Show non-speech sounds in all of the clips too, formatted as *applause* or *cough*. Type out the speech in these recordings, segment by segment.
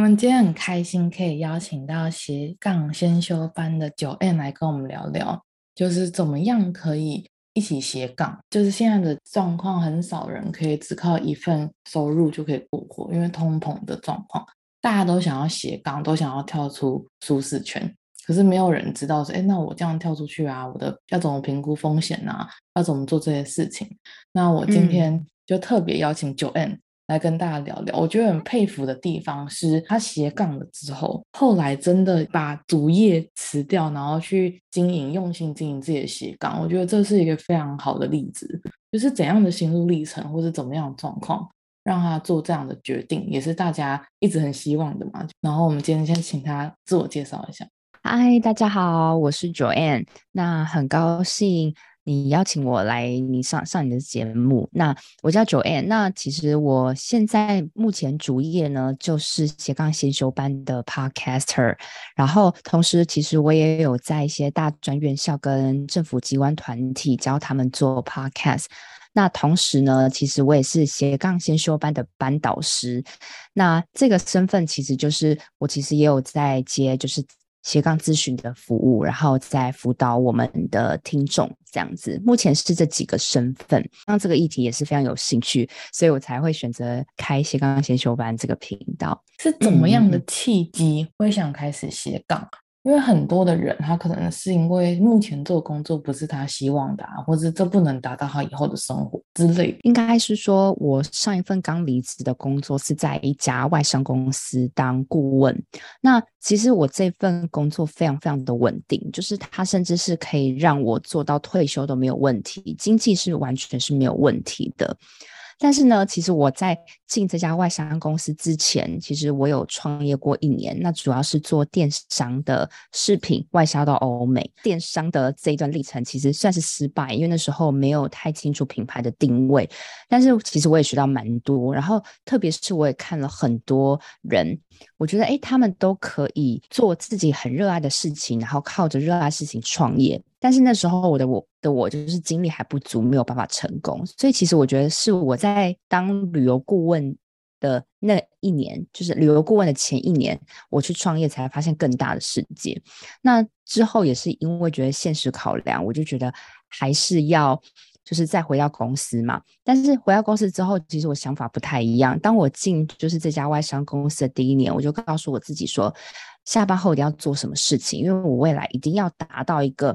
们今天很开心，可以邀请到斜杠先修班的 Joanne 来跟我们聊聊，就是怎么样可以一起斜杠。就是现在的状况，很少人可以只靠一份收入就可以过活，因为通膨的状况，大家都想要斜杠，都想要跳出舒适圈，可是没有人知道说，哎，那我这样跳出去啊，我的要怎么评估风险啊？要怎么做这些事情？那我今天就特别邀请 Joanne。来跟大家聊聊，我觉得很佩服的地方是，他斜杠了之后，后来真的把主业辞掉，然后去经营，用心经营自己的斜杠。我觉得这是一个非常好的例子，就是怎样的心路历程，或是怎么样的状况，让他做这样的决定，也是大家一直很希望的嘛。然后我们今天先请他自我介绍一下。嗨，大家好，我是 Joanne，那很高兴。你邀请我来你上上你的节目，那我叫 Joanne。那其实我现在目前主业呢，就是斜杠先修班的 Podcaster，然后同时其实我也有在一些大专院校跟政府机关团体教他们做 Podcast。那同时呢，其实我也是斜杠先修班的班导师。那这个身份其实就是我其实也有在接，就是。斜杠咨询的服务，然后再辅导我们的听众，这样子。目前是这几个身份，那这个议题也是非常有兴趣，所以我才会选择开斜杠先修班这个频道。是怎么样的契机会想开始斜杠？因为很多的人，他可能是因为目前做工作不是他希望的，啊，或者这不能达到他以后的生活之类。应该是说，我上一份刚离职的工作是在一家外商公司当顾问。那其实我这份工作非常非常的稳定，就是它甚至是可以让我做到退休都没有问题，经济是完全是没有问题的。但是呢，其实我在进这家外商公司之前，其实我有创业过一年，那主要是做电商的饰品外销到欧美。电商的这一段历程其实算是失败，因为那时候没有太清楚品牌的定位。但是其实我也学到蛮多，然后特别是我也看了很多人，我觉得诶，他们都可以做自己很热爱的事情，然后靠着热爱事情创业。但是那时候我的我的我就是精力还不足，没有办法成功。所以其实我觉得是我在当旅游顾问的那一年，就是旅游顾问的前一年，我去创业才发现更大的世界。那之后也是因为觉得现实考量，我就觉得还是要就是再回到公司嘛。但是回到公司之后，其实我想法不太一样。当我进就是这家外商公司的第一年，我就告诉我自己说，下班后一定要做什么事情，因为我未来一定要达到一个。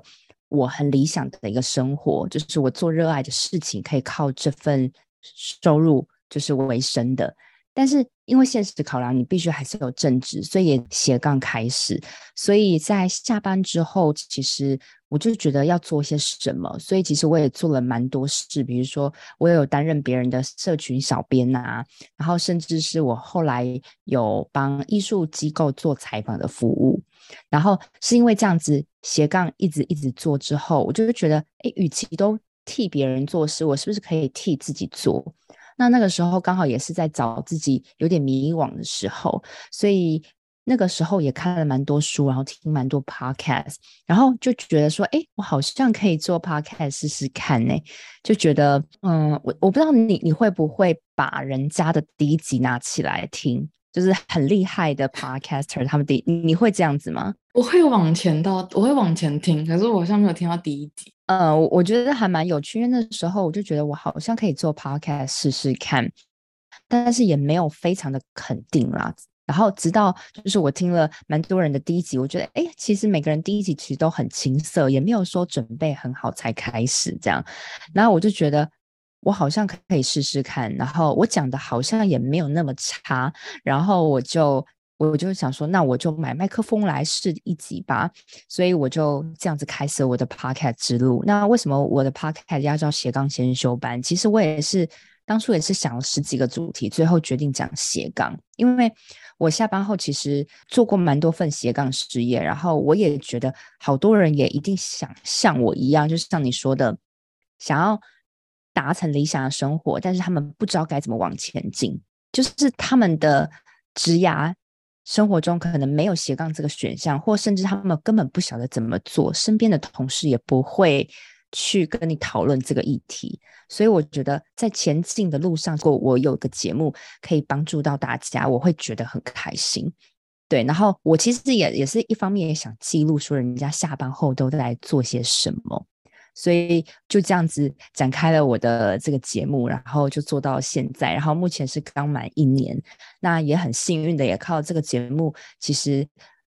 我很理想的一个生活，就是我做热爱的事情，可以靠这份收入就是为生的。但是因为现实考量，你必须还是有正职，所以也斜杠开始。所以在下班之后，其实我就觉得要做些什么，所以其实我也做了蛮多事，比如说我有担任别人的社群小编啊，然后甚至是我后来有帮艺术机构做采访的服务。然后是因为这样子斜杠一直一直做之后，我就会觉得，哎，与其都替别人做事，我是不是可以替自己做？那那个时候刚好也是在找自己有点迷惘的时候，所以那个时候也看了蛮多书，然后听蛮多 podcast，然后就觉得说，哎，我好像可以做 podcast 试试看呢。就觉得，嗯，我我不知道你你会不会把人家的第一集拿起来听。就是很厉害的 podcaster，他们第你，你会这样子吗？我会往前到，我会往前听，可是我好像没有听到第一集。呃，我觉得还蛮有趣，因为那时候我就觉得我好像可以做 podcast 试试看，但是也没有非常的肯定啦。然后直到就是我听了蛮多人的第一集，我觉得哎，其实每个人第一集其实都很青涩，也没有说准备很好才开始这样。然后我就觉得。我好像可以试试看，然后我讲的好像也没有那么差，然后我就我就想说，那我就买麦克风来试一集吧，所以我就这样子开始我的 podcast 之路。那为什么我的 podcast 要叫斜杠先修班？其实我也是当初也是想了十几个主题，最后决定讲斜杠，因为我下班后其实做过蛮多份斜杠事业，然后我也觉得好多人也一定想像我一样，就是像你说的，想要达成理想的生活，但是他们不知道该怎么往前进，就是他们的职涯生活中可能没有斜杠这个选项，或甚至他们根本不晓得怎么做，身边的同事也不会。去跟你讨论这个议题，所以我觉得在前进的路上，如果我有个节目可以帮助到大家，我会觉得很开心。对，然后我其实也也是一方面也想记录说人家下班后都在做些什么，所以就这样子展开了我的这个节目，然后就做到现在，然后目前是刚满一年，那也很幸运的也靠这个节目，其实。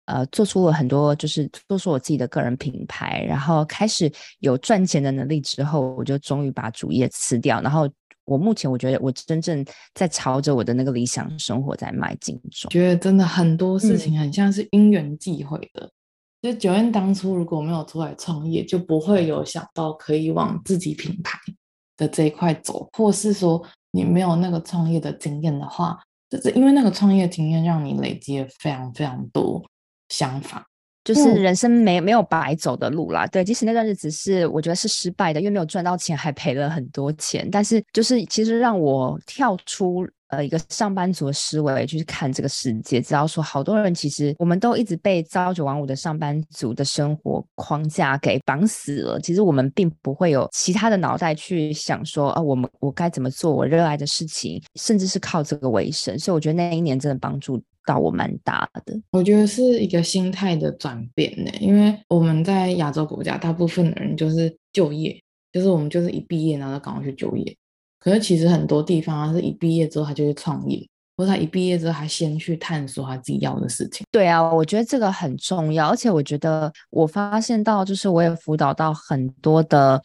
呃，做出了很多，就是做出我自己的个人品牌，然后开始有赚钱的能力之后，我就终于把主业辞掉。然后我目前我觉得我真正在朝着我的那个理想生活在迈进中。觉得真的很多事情很像是因缘际会的。嗯、就 Joanne 当初如果没有出来创业，就不会有想到可以往自己品牌的这一块走，或是说你没有那个创业的经验的话，就是因为那个创业经验让你累积了非常非常多。想法就是人生没没有白走的路啦，对，即使那段日子是我觉得是失败的，因为没有赚到钱，还赔了很多钱，但是就是其实让我跳出。呃，一个上班族的思维去看这个世界，知道说好多人其实我们都一直被朝九晚五的上班族的生活框架给绑死了。其实我们并不会有其他的脑袋去想说，啊，我们我该怎么做我热爱的事情，甚至是靠这个为生。所以我觉得那一年真的帮助到我蛮大的。我觉得是一个心态的转变呢，因为我们在亚洲国家，大部分的人就是就业，就是我们就是一毕业然后就赶快去就业。可是其实很多地方他是一毕业之后他就去创业，或者他一毕业之后他先去探索他自己要的事情。对啊，我觉得这个很重要，而且我觉得我发现到就是我也辅导到很多的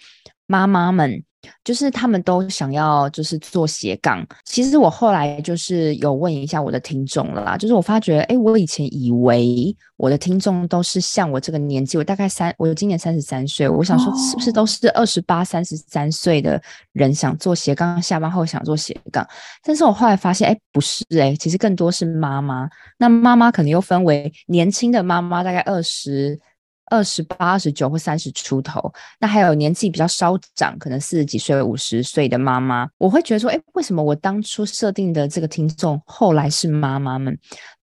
妈妈们。就是他们都想要就是做斜杠，其实我后来就是有问一下我的听众了啦，就是我发觉，哎，我以前以为我的听众都是像我这个年纪，我大概三，我今年三十三岁，我想说是不是都是二十八、三十三岁的人想做斜杠，下班后想做斜杠？但是我后来发现，哎，不是，哎，其实更多是妈妈。那妈妈可能又分为年轻的妈妈，大概二十。二十八、二十九或三十出头，那还有年纪比较稍长，可能四十几岁、五十岁的妈妈，我会觉得说，哎，为什么我当初设定的这个听众后来是妈妈们？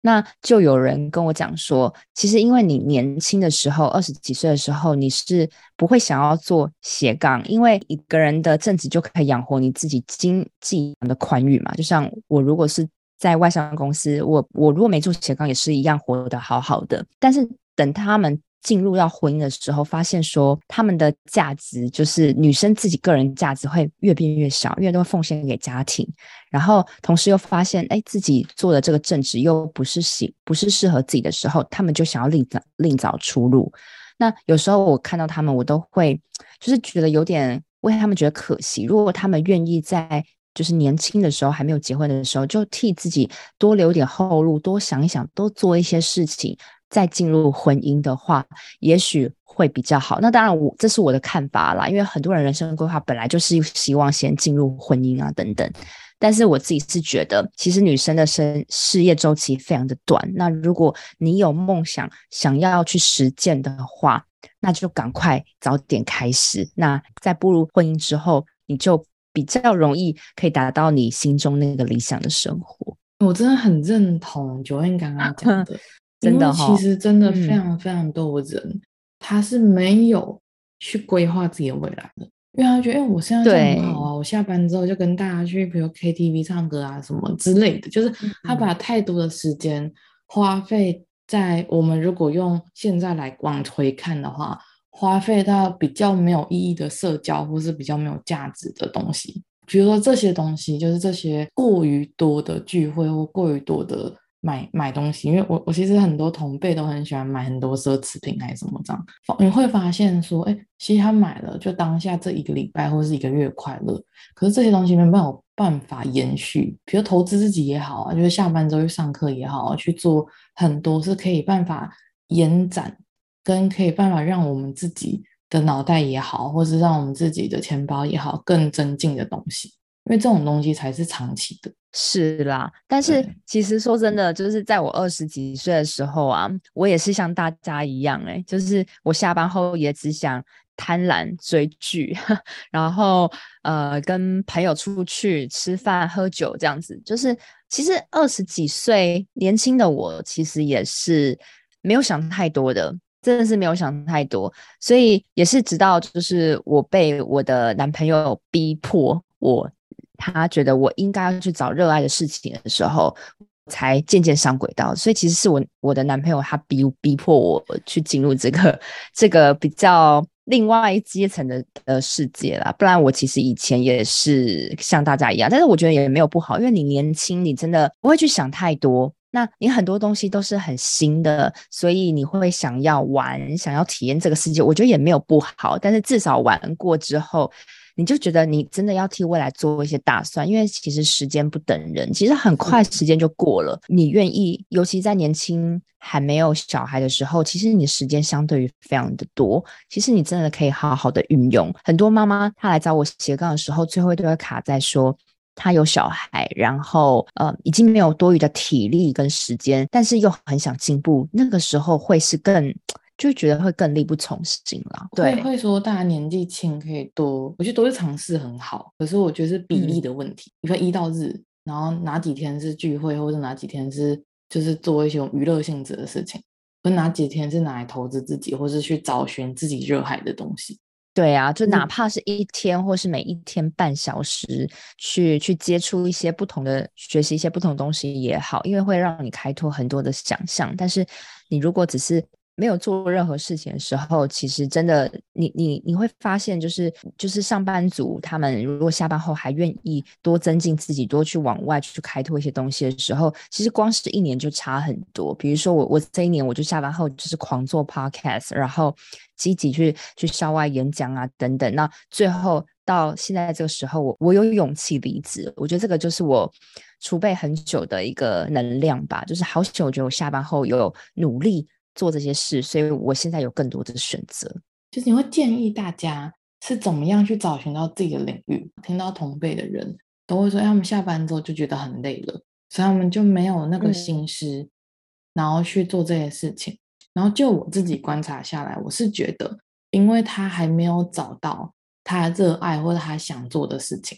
那就有人跟我讲说，其实因为你年轻的时候，二十几岁的时候，你是不会想要做斜杠，因为一个人的正职就可以养活你自己，经济的宽裕嘛。就像我如果是在外商公司，我我如果没做斜杠，也是一样活得好好的。但是等他们。进入到婚姻的时候，发现说他们的价值就是女生自己个人价值会越变越小，越多奉献给家庭，然后同时又发现，哎，自己做的这个正职又不是喜不是适合自己的时候，他们就想要另找另找出路。那有时候我看到他们，我都会就是觉得有点为他们觉得可惜。如果他们愿意在就是年轻的时候还没有结婚的时候，就替自己多留点后路，多想一想，多做一些事情。再进入婚姻的话，也许会比较好。那当然我，这是我的看法啦，因为很多人人生规划本来就是希望先进入婚姻啊等等。但是我自己是觉得，其实女生的生事业周期非常的短。那如果你有梦想想要去实践的话，那就赶快早点开始。那在步入婚姻之后，你就比较容易可以达到你心中那个理想的生活。我真的很认同九燕刚刚讲的。真的，其实真的非常非常多人，嗯、他是没有去规划自己的未来的，因为他觉得，哎，我现在这样很好啊，我下班之后就跟大家去，比如 KTV 唱歌啊什么之类的，就是他把太多的时间花费在我们如果用现在来往回看的话，花费到比较没有意义的社交，或是比较没有价值的东西，比如说这些东西，就是这些过于多的聚会或过于多的。买买东西，因为我我其实很多同辈都很喜欢买很多奢侈品还是什么这样，你会发现说，哎，其实他买了就当下这一个礼拜或是一个月快乐，可是这些东西没有办法延续，比如投资自己也好啊，就是下班之后去上课也好啊，去做很多是可以办法延展跟可以办法让我们自己的脑袋也好，或是让我们自己的钱包也好更增进的东西。因为这种东西才是长期的。是啦，但是其实说真的，就是在我二十几岁的时候啊，我也是像大家一样、欸，哎，就是我下班后也只想贪婪追剧，*laughs* 然后呃跟朋友出去吃饭喝酒这样子。就是其实二十几岁年轻的我，其实也是没有想太多的，真的是没有想太多。所以也是直到就是我被我的男朋友逼迫我。他觉得我应该要去找热爱的事情的时候，才渐渐上轨道。所以其实是我我的男朋友他逼逼迫我去进入这个这个比较另外一阶层的的世界啦。不然我其实以前也是像大家一样，但是我觉得也没有不好，因为你年轻，你真的不会去想太多。那你很多东西都是很新的，所以你会想要玩，想要体验这个世界。我觉得也没有不好，但是至少玩过之后。你就觉得你真的要替未来做一些打算，因为其实时间不等人，其实很快时间就过了。你愿意，尤其在年轻还没有小孩的时候，其实你的时间相对于非常的多。其实你真的可以好好的运用。很多妈妈她来找我斜杠的时候，最后都会卡在说她有小孩，然后呃已经没有多余的体力跟时间，但是又很想进步，那个时候会是更。就觉得会更力不从心了。对，会说大家年纪轻可以多，我觉得都是尝试很好。可是我觉得是比例的问题。你、嗯、看一到日，然后哪几天是聚会，或者哪几天是就是做一些娱乐性质的事情，和哪几天是拿来投资自己，或是去找寻自己热爱的东西。对啊，就哪怕是一天，或是每一天半小时，去去接触一些不同的，学习一些不同的东西也好，因为会让你开拓很多的想象。但是你如果只是没有做任何事情的时候，其实真的，你你你会发现，就是就是上班族他们如果下班后还愿意多增进自己，多去往外去开拓一些东西的时候，其实光是一年就差很多。比如说我我这一年我就下班后就是狂做 podcast，然后积极去去校外演讲啊等等。那最后到现在这个时候，我我有勇气离职，我觉得这个就是我储备很久的一个能量吧。就是好久，我觉得我下班后有努力。做这些事，所以我现在有更多的选择。就是你会建议大家是怎么样去找寻到自己的领域？听到同辈的人都会说，他们下班之后就觉得很累了，所以他们就没有那个心思，嗯、然后去做这些事情。然后就我自己观察下来，我是觉得，因为他还没有找到他热爱或者他想做的事情。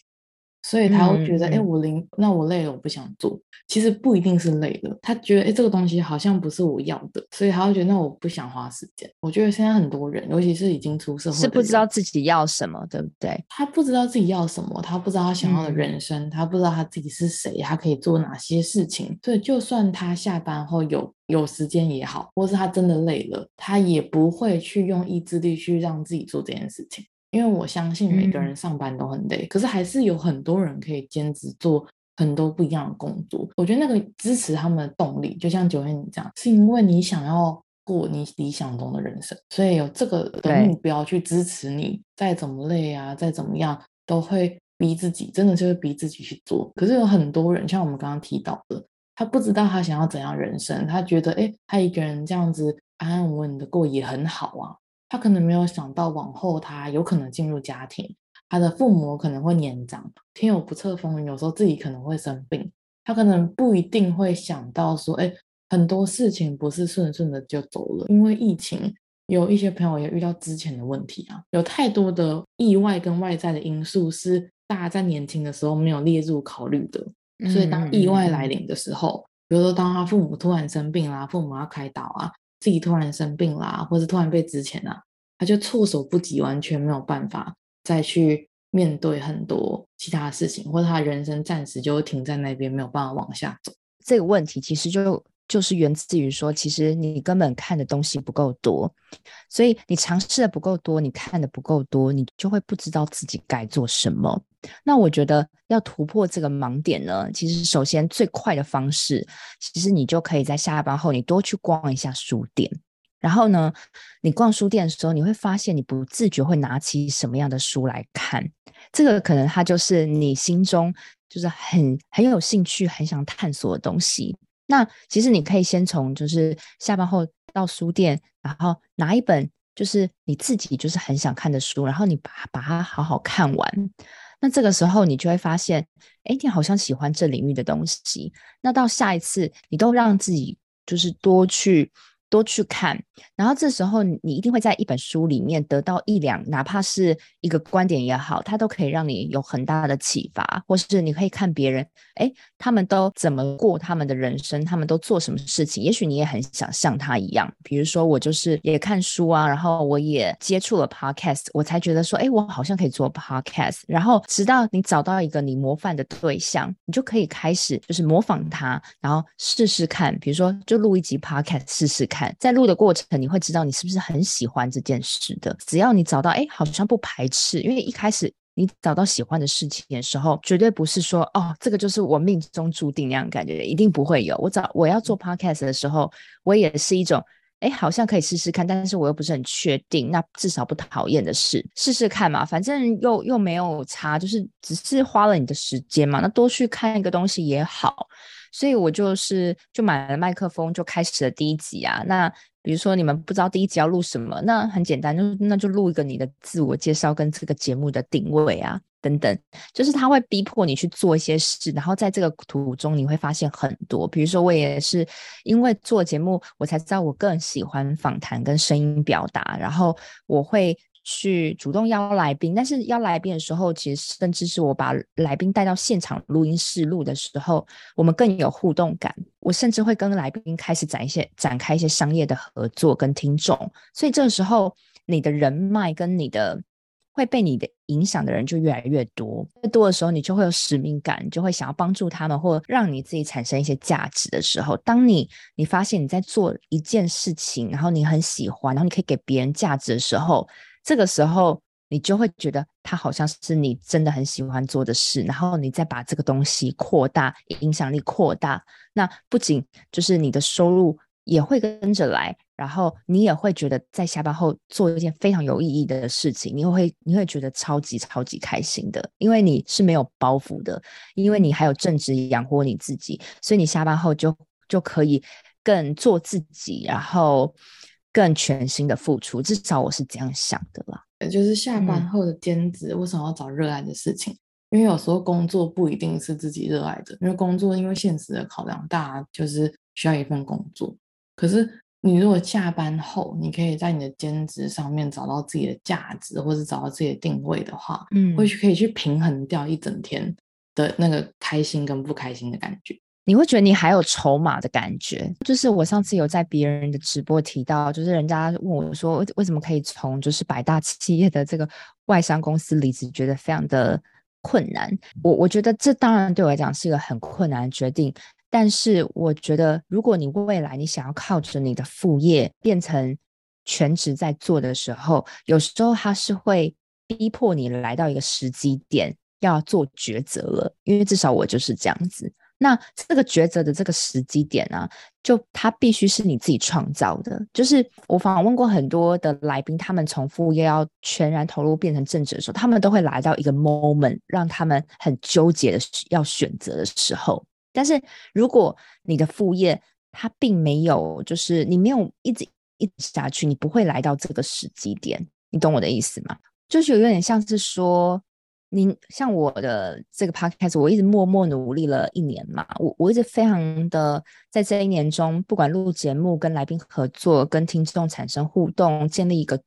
所以他会觉得，哎、嗯嗯，我零，那我累了，我不想做。其实不一定是累了，他觉得，哎，这个东西好像不是我要的，所以他会觉得，那我不想花时间。我觉得现在很多人，尤其是已经出社会，是不知道自己要什么，对不对？他不知道自己要什么，他不知道他想要的人生，嗯、他不知道他自己是谁，他可以做哪些事情。所以，就算他下班后有有时间也好，或是他真的累了，他也不会去用意志力去让自己做这件事情。因为我相信每个人上班都很累，嗯，可是还是有很多人可以兼职做很多不一样的工作。我觉得那个支持他们的动力，就像 Joanne 你这样，是因为你想要过你理想中的人生，所以有这个的目标去支持你。再怎么累啊，再怎么样，都会逼自己，真的就会逼自己去做。可是有很多人，像我们刚刚提到的，他不知道他想要怎样人生，他觉得哎，他一个人这样子安安稳稳的过也很好啊。他可能没有想到，往后他有可能进入家庭，他的父母可能会年长，天有不测风云，有时候自己可能会生病。他可能不一定会想到说，哎，很多事情不是顺顺的就走了，因为疫情，有一些朋友也遇到之前的问题啊，有太多的意外跟外在的因素是大家在年轻的时候没有列入考虑的，所以当意外来临的时候，比如说当他父母突然生病啦，父母要开刀啊。自己突然生病啦，或是突然被值钱啦，他就措手不及，完全没有办法再去面对很多其他的事情，或者他人生暂时就停在那边，没有办法往下走。这个问题其实就就是源自于说，其实你根本看的东西不够多，所以你尝试的不够多，你看的不够多，你就会不知道自己该做什么。那我觉得要突破这个盲点呢，其实首先最快的方式，其实你就可以在下班后，你多去逛一下书店。然后呢，你逛书店的时候，你会发现你不自觉会拿起什么样的书来看。这个可能它就是你心中就是很很有兴趣、很想探索的东西。那其实你可以先从就是下班后到书店，然后拿一本就是你自己就是很想看的书，然后你把把它好好看完。那这个时候你就会发现，哎，你好像喜欢这领域的东西。那到下一次，你都让自己就是多去。多去看，然后这时候你一定会在一本书里面得到一两，哪怕是一个观点也好，它都可以让你有很大的启发，或是你可以看别人，诶，他们都怎么过他们的人生，他们都做什么事情，也许你也很想像他一样。比如说我就是也看书啊，然后我也接触了 podcast，我才觉得说，诶，我好像可以做 podcast。然后直到你找到一个你模范的对象，你就可以开始就是模仿他，然后试试看，比如说就录一集 podcast 试试看。在录的过程，你会知道你是不是很喜欢这件事的。只要你找到，哎，好像不排斥，因为一开始你找到喜欢的事情的时候，绝对不是说，哦，这个就是我命中注定那样感觉，一定不会有。我找我要做 podcast 的时候，我也是一种，哎，好像可以试试看，但是我又不是很确定。那至少不讨厌的事，试试看嘛，反正又又没有差，就是只是花了你的时间嘛。那多去看一个东西也好。所以我就是就买了麦克风，就开始了第一集啊。那比如说你们不知道第一集要录什么，那很简单，就那就录一个你的自我介绍跟这个节目的定位啊等等。就是他会逼迫你去做一些事，然后在这个途中你会发现很多。比如说我也是因为做节目，我才知道我更喜欢访谈跟声音表达，然后我会。去主动邀来宾，但是邀来宾的时候，其实甚至是我把来宾带到现场录音室录的时候，我们更有互动感。我甚至会跟来宾开始展一些展开一些商业的合作跟听众，所以这个时候你的人脉跟你的会被你的影响的人就越来越多。越多的时候，你就会有使命感，就会想要帮助他们，或让你自己产生一些价值的时候，当你你发现你在做一件事情，然后你很喜欢，然后你可以给别人价值的时候。这个时候，你就会觉得它好像是你真的很喜欢做的事，然后你再把这个东西扩大，影响力扩大，那不仅就是你的收入也会跟着来，然后你也会觉得在下班后做一件非常有意义的事情，你会你会觉得超级超级开心的，因为你是没有包袱的，因为你还有正职养活你自己，所以你下班后就就可以更做自己，然后。更全心的付出，至少我是这样想的啦。就是下班后的兼职，为什么要找热爱的事情？嗯、因为有时候工作不一定是自己热爱的，因为工作因为现实的考量，大家就是需要一份工作。可是你如果下班后，你可以在你的兼职上面找到自己的价值，或者找到自己的定位的话，嗯，或许可以去平衡掉一整天的那个开心跟不开心的感觉。你会觉得你还有筹码的感觉，就是我上次有在别人的直播提到，就是人家问我说，为什么可以从就是百大企业的这个外商公司离职，觉得非常的困难。我我觉得这当然对我来讲是一个很困难的决定，但是我觉得如果你未来你想要靠着你的副业变成全职在做的时候，有时候它是会逼迫你来到一个时机点要做抉择了，因为至少我就是这样子。那这个抉择的这个时机点呢、啊，就它必须是你自己创造的。就是我访问过很多的来宾，他们从副业要全然投入变成正职的时候，他们都会来到一个 moment，让他们很纠结的要选择的时候。但是如果你的副业它并没有，就是你没有一直一直下去，你不会来到这个时机点。你懂我的意思吗？就是有点像是说。你像我的这个 podcast，我一直默默努力了一年嘛，我我一直非常的在这一年中，不管录节目、跟来宾合作、跟听众产生互动、建立一个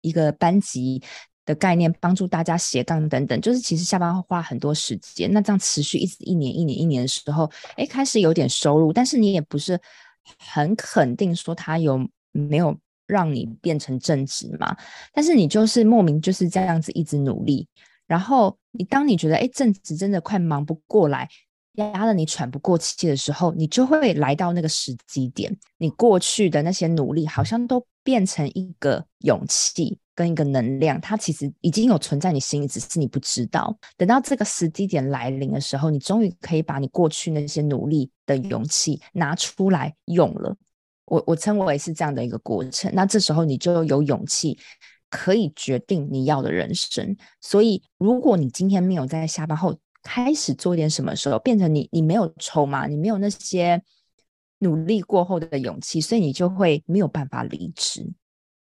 一个班级的概念，帮助大家斜杠等等，就是其实下班会花很多时间。那这样持续一直一年一年一年的时候，哎，开始有点收入，但是你也不是很肯定说他有没有让你变成正职嘛？但是你就是莫名就是这样子一直努力。然后你当你觉得哎，正职真的快忙不过来，压得你喘不过气的时候，你就会来到那个时机点，你过去的那些努力好像都变成一个勇气跟一个能量，它其实已经有存在你心里，只是你不知道。等到这个时机点来临的时候，你终于可以把你过去那些努力的勇气拿出来用了。我我称为是这样的一个过程。那这时候你就有勇气。可以决定你要的人生，所以如果你今天没有在下班后开始做一点什么时候，变成你你没有筹码，你没有那些努力过后的勇气，所以你就会没有办法离职。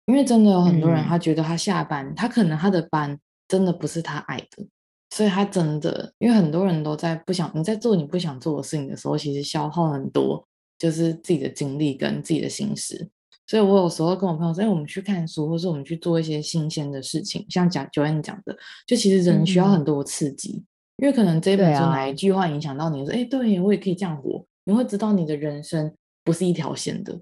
因为真的有很多人，他觉得他下班，嗯、他可能他的班真的不是他爱的，所以他真的，因为很多人都在不想你在做你不想做的事情的时候，其实消耗很多，就是自己的精力跟自己的心思。所以我有时候跟我朋友说，哎，我们去看书，或是我们去做一些新鲜的事情，像讲 Joanne 讲的，就其实人需要很多刺激，嗯、因为可能这本书哪一。句话影响到你，说，哎，对我也可以这样活，你会知道你的人生不是一条线的，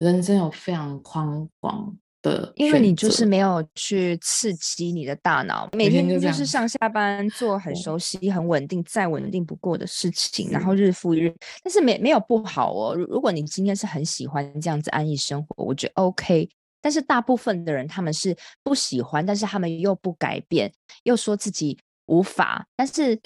人生有非常宽广。的，因为你就是没有去刺激你的大脑，每天就是上下班做很熟悉、很稳定、再稳定不过的事情，然后日复一日。但是没没有不好哦。如果你今天是很喜欢这样子安逸生活，我觉得 OK。但是大部分的人他们是不喜欢，但是他们又不改变，又说自己。无法，但是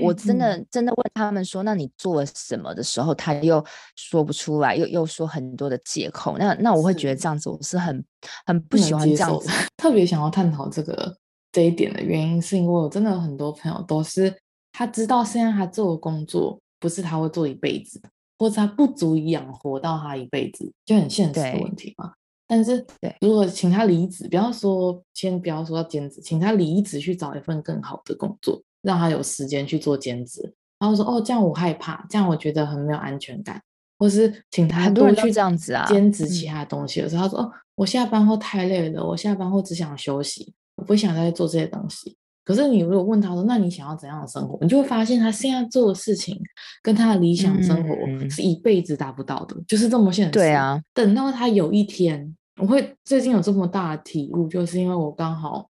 我我真的真的问他们说，那你做了什么的时候，他又说不出来，又又说很多的借口。那那我会觉得这样子，我是很很不喜欢这样子。特别想要探讨这个这一点的原因，是因为我真的有很多朋友都是他知道现在他做的工作不是他会做一辈子，或者他不足以养活到他一辈子，就很现实的问题嘛。但是，如果请他离职，不要说先不要说要兼职，请他离职去找一份更好的工作，让他有时间去做兼职。然后说哦，这样我害怕，这样我觉得很没有安全感。或是请他多去这样子啊，兼职其他东西的时候，他说哦，我下班后太累了，我下班后只想休息，我不想再做这些东西。可是你如果问他说，那你想要怎样的生活？你就会发现他现在做的事情跟他的理想生活是一辈子达不到的，嗯、就是这么现实。对啊，等到他有一天。我会最近有这么大的体悟，就是因为我刚好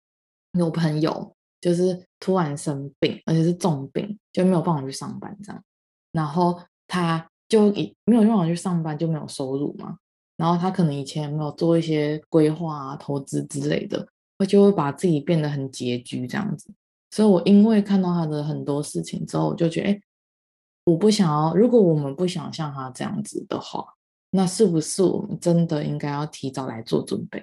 有朋友就是突然生病，而且是重病，就没有办法去上班这样。然后他就以没有办法去上班，就没有收入嘛。然后他可能以前没有做一些规划啊、投资之类的，他就会把自己变得很拮据这样子。所以我因为看到他的很多事情之后，我就觉得，哎，我不想要。如果我们不想像他这样子的话。那是不是我们真的应该要提早来做准备？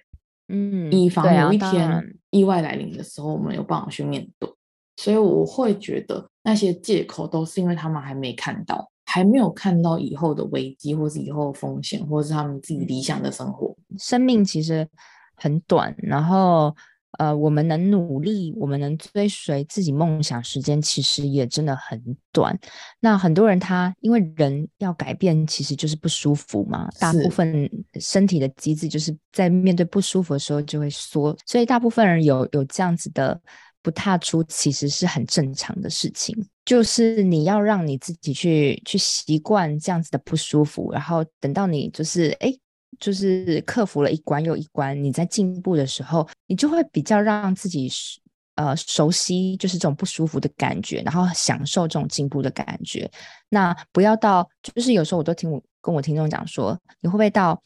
嗯，以防有一天意外来临的时候，我们有办法去面对。所以我会觉得那些借口都是因为他们还没看到，还没有看到以后的危机，或是以后的风险，或是他们自己理想的生活。生命其实很短，然后。呃，我们能努力，我们能追随自己梦想，时间其实也真的很短。那很多人他因为人要改变，其实就是不舒服嘛。大部分身体的机制就是在面对不舒服的时候就会缩，所以大部分人有有这样子的不踏出，其实是很正常的事情。就是你要让你自己去去习惯这样子的不舒服，然后等到你就是哎。就是克服了一关又一关，你在进步的时候，你就会比较让自己呃熟悉，就是这种不舒服的感觉，然后享受这种进步的感觉。那不要到，就是有时候我都听我跟我听众讲说，你会不会到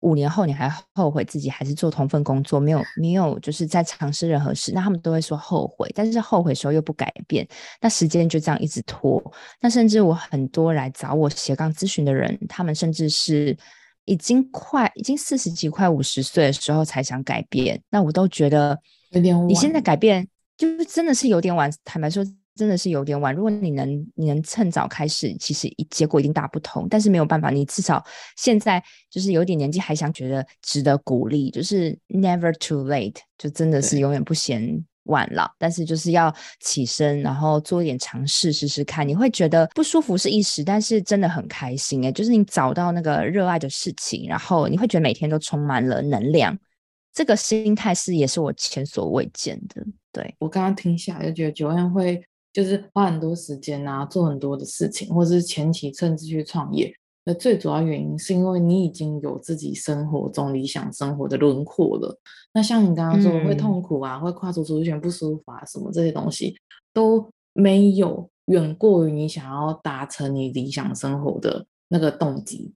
五年后你还后悔自己还是做同份工作，没有没有就是在尝试任何事？那他们都会说后悔，但是后悔时候又不改变，那时间就这样一直拖。那甚至我很多来找我斜杠咨询的人，他们甚至是。已经快已经四十几快五十岁的时候才想改变，那我都觉得有点晚。你现在改变就是真的是有点晚，坦白说真的是有点晚。如果你能你能趁早开始，其实结果一定大不同。但是没有办法，你至少现在就是有点年纪还想觉得值得鼓励，就是 never too late，就真的是永远不嫌晚了，但是就是要起身，然后做一点尝试，试试看。你会觉得不舒服是一时，但是真的很开心诶，就是你找到那个热爱的事情，然后你会觉得每天都充满了能量。这个心态是也是我前所未见的。对，我刚刚听下来就觉得九燕会就是花很多时间啊，做很多的事情，或者是前期甚至去创业。那最主要原因是因为你已经有自己生活中理想生活的轮廓了。那像你刚刚说会痛苦啊，嗯、会跨出舒适圈不舒服啊，什么这些东西都没有远过于你想要达成你理想生活的那个动机，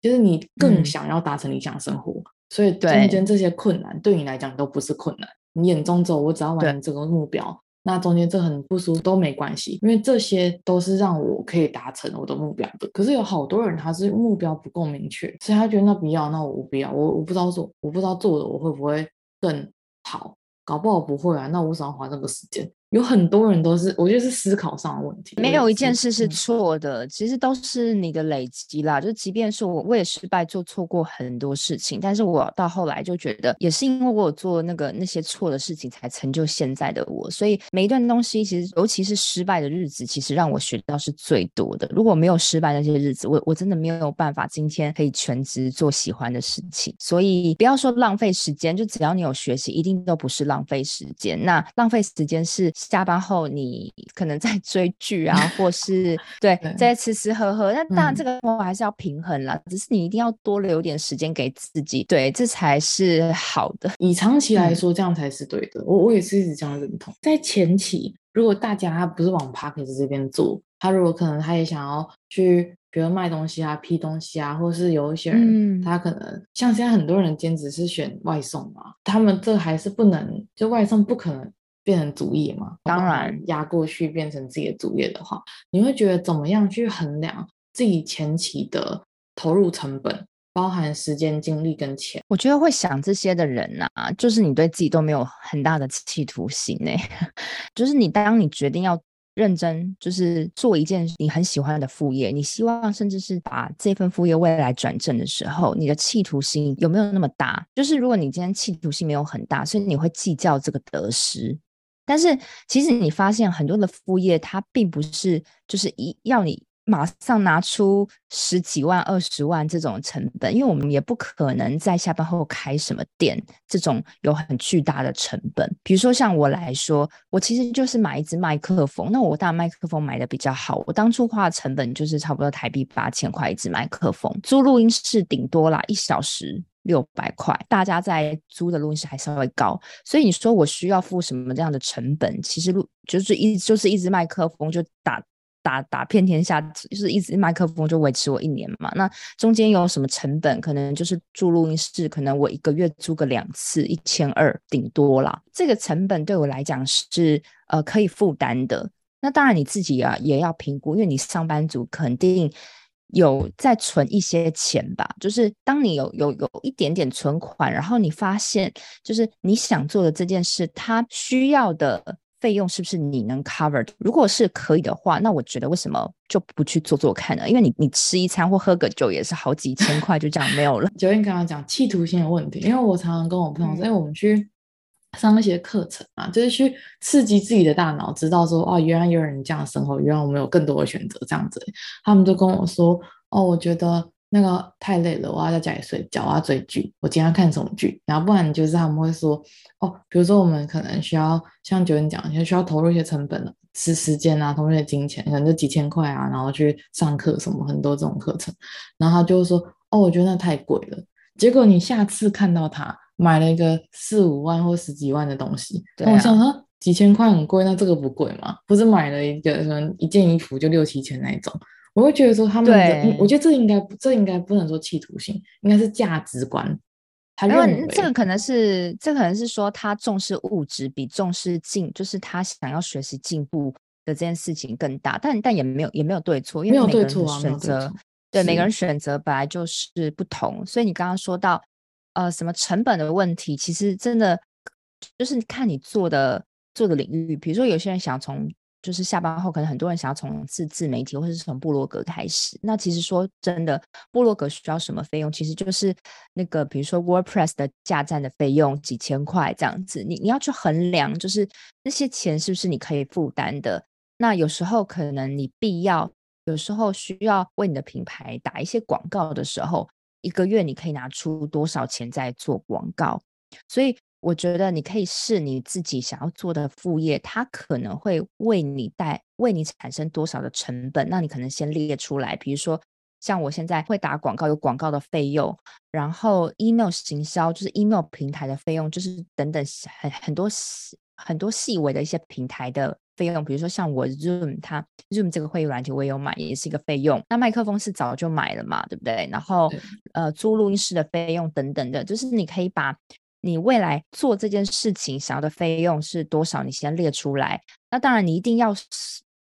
就是你更想要达成理想生活，嗯、所以中间这些困难对你来讲都不是困难。你眼中只有我只要完成这个目标。那中间这很不舒服都没关系，因为这些都是让我可以达成我的目标的。可是有好多人他是目标不够明确，所以他觉得那不要，那我不要，我我不知道做，我不知道做的我会不会更好，搞不好不会啊，那我为什么要花这个时间？有很多人都是，我觉得是思考上的问题。没有一件事是错的，嗯、其实都是你的累积啦。就即便是我，我也失败做错过很多事情，但是我到后来就觉得，也是因为我有做那个那些错的事情，才成就现在的我。所以每一段东西，其实尤其是失败的日子，其实让我学到是最多的。如果没有失败那些日子，我我真的没有办法今天可以全职做喜欢的事情。所以不要说浪费时间，就只要你有学习，一定都不是浪费时间。那浪费时间是。下班后你可能在追剧啊，或是 *laughs* 对，在吃吃喝喝，那当然这个我还是要平衡啦。嗯、只是你一定要多留点时间给自己，对，这才是好的。以长期来说，这样才是对的。嗯、我我也是一直这样认同。在前期，如果大家他不是往 Podcast 这边做，他如果可能他也想要去，比如卖东西啊、批东西啊，或是有一些人、嗯、他可能像现在很多人兼职是选外送嘛，他们这还是不能，就外送不可能。变成主业嘛？当然，压过去变成自己的主业的话，你会觉得怎么样去衡量自己前期的投入成本，包含时间、精力跟钱？我觉得会想这些的人呐、啊，就是你对自己都没有很大的企图心呢。*laughs* 就是你当你决定要认真，就是做一件你很喜欢的副业，你希望甚至是把这份副业未来转正的时候，你的企图心有没有那么大？就是如果你今天企图心没有很大，所以你会计较这个得失。但是其实你发现很多的副业，它并不是就是一要你马上拿出十几万、二十万这种成本，因为我们也不可能在下班后开什么店，这种有很巨大的成本。比如说像我来说，我其实就是买一支麦克风，那我当然麦克风买的比较好，我当初花的成本就是差不多台币八千块一支麦克风，租录音室顶多啦一小时。六百块，大家在租的录音室还稍微高，所以你说我需要付什么这样的成本？其实录就是一就是一支麦克风就打打打遍天下，就是一支麦克风就维持我一年嘛。那中间有什么成本？可能就是住录音室，可能我一个月租个两次，一千二顶多啦。这个成本对我来讲是呃可以负担的。那当然你自己啊也要评估，因为你上班族肯定。有在存一些钱吧，就是当你有有有一点点存款，然后你发现就是你想做的这件事，它需要的费用是不是你能 cover？如果是可以的话，那我觉得为什么就不去做做看呢？因为你你吃一餐或喝个酒也是好几千块，就这样没有了。*laughs* 九燕刚刚讲企图心的问题，因为我常常跟我朋友说，哎、嗯，我们去。上一些课程啊，就是去刺激自己的大脑，知道说哦，原来有人这样生活，原来我们有更多的选择，这样子。他们就跟我说，哦，我觉得那个太累了，我要在家里睡觉，我要追剧，我今天要看什么剧？然后不然就是他们会说，哦，比如说我们可能需要像九人讲，需要投入一些成本的，是时间啊，投入一些金钱，可能就几千块啊，然后去上课什么很多这种课程。然后他就会说，哦，我觉得那太贵了。结果你下次看到他。买了一个四五万或十几万的东西，对啊，我想说几千块很贵，那这个不贵吗？不是买了一个什么一件衣服就六七千那一种，我会觉得说他们的，我觉得这应该这应该不能说企图心，应该是价值观。他认为这个可能是这个、可能是说他重视物质比重视进，就是他想要学习进步的这件事情更大，但但也没有也没有对错，因为每个人的选择对每个人选择本来就是不同，所以你刚刚说到。呃，什么成本的问题，其实真的就是看你做的做的领域。比如说，有些人想从就是下班后，可能很多人想要从自自媒体或者是从部落格开始。那其实说真的，部落格需要什么费用？其实就是那个比如说 WordPress 的架站的费用几千块这样子。你你要去衡量，就是那些钱是不是你可以负担的？那有时候可能你必要，有时候需要为你的品牌打一些广告的时候。一个月你可以拿出多少钱在做广告？所以我觉得你可以试你自己想要做的副业，它可能会为你带为你产生多少的成本？那你可能先列出来，比如说像我现在会打广告，有广告的费用，然后 email 行销就是 email 平台的费用，就是等等很很多细很多细微的一些平台的。费用，比如说像我 Zoom，它 Zoom 这个会议软件我也有买，也是一个费用。那麦克风是早就买了嘛，对不对？然后呃，租录音室的费用等等的，就是你可以把你未来做这件事情想要的费用是多少，你先列出来。那当然，你一定要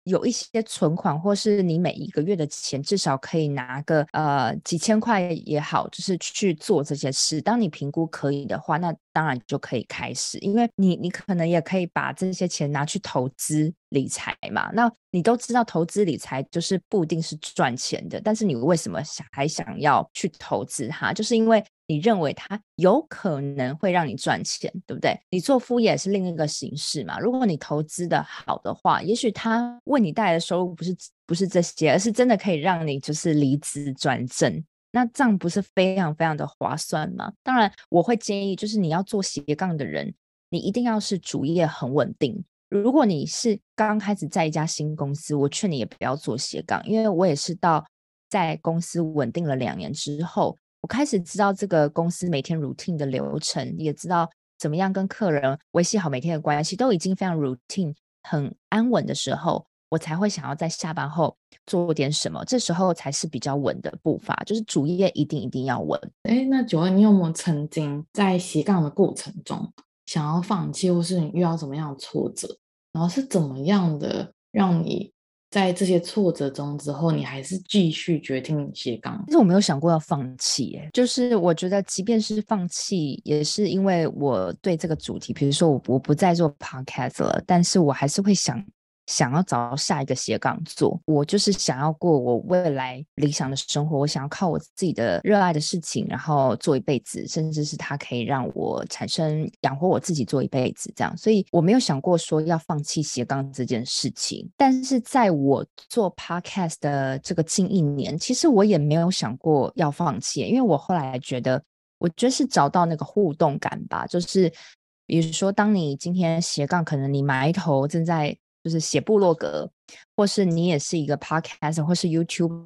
有一些存款，或是你每一个月的钱至少可以拿个呃几千块也好，就是去做这些事。当你评估可以的话，那当然就可以开始，因为你你可能也可以把这些钱拿去投资理财嘛。那你都知道投资理财就是不一定是赚钱的，但是你为什么想还想要去投资它？就是因为。你认为它有可能会让你赚钱，对不对？你做副业是另一个形式嘛。如果你投资的好的话，也许它为你带来的收入不是不是这些，而是真的可以让你就是离职转正。那这样不是非常非常的划算吗？当然，我会建议就是你要做斜杠的人，你一定要是主业很稳定。如果你是刚开始在一家新公司，我劝你也不要做斜杠，因为我也是到在公司稳定了两年之后。我开始知道这个公司每天 routine 的流程，也知道怎么样跟客人维系好每天的关系，都已经非常 routine、很安稳的时候，我才会想要在下班后做点什么。这时候才是比较稳的步伐，就是主业一定一定要稳。哎，那九恩你有没有曾经在斜杠的过程中想要放弃，或是你遇到什么样的挫折，然后是怎么样的让你？在这些挫折中之后，你还是继续决定斜杠。其实我没有想过要放弃，耶，就是我觉得，即便是放弃，也是因为我对这个主题，比如说我我不再做 podcast 了，但是我还是会想。想要找到下一个斜杠做，我就是想要过我未来理想的生活。我想要靠我自己的热爱的事情，然后做一辈子，甚至是它可以让我产生养活我自己做一辈子这样。所以我没有想过说要放弃斜杠这件事情。但是在我做 podcast 的这个近一年，其实我也没有想过要放弃，因为我后来觉得，我觉得是找到那个互动感吧。就是比如说，当你今天斜杠，可能你埋头正在。就是写部落格，或是你也是一个 podcast 或是 YouTuber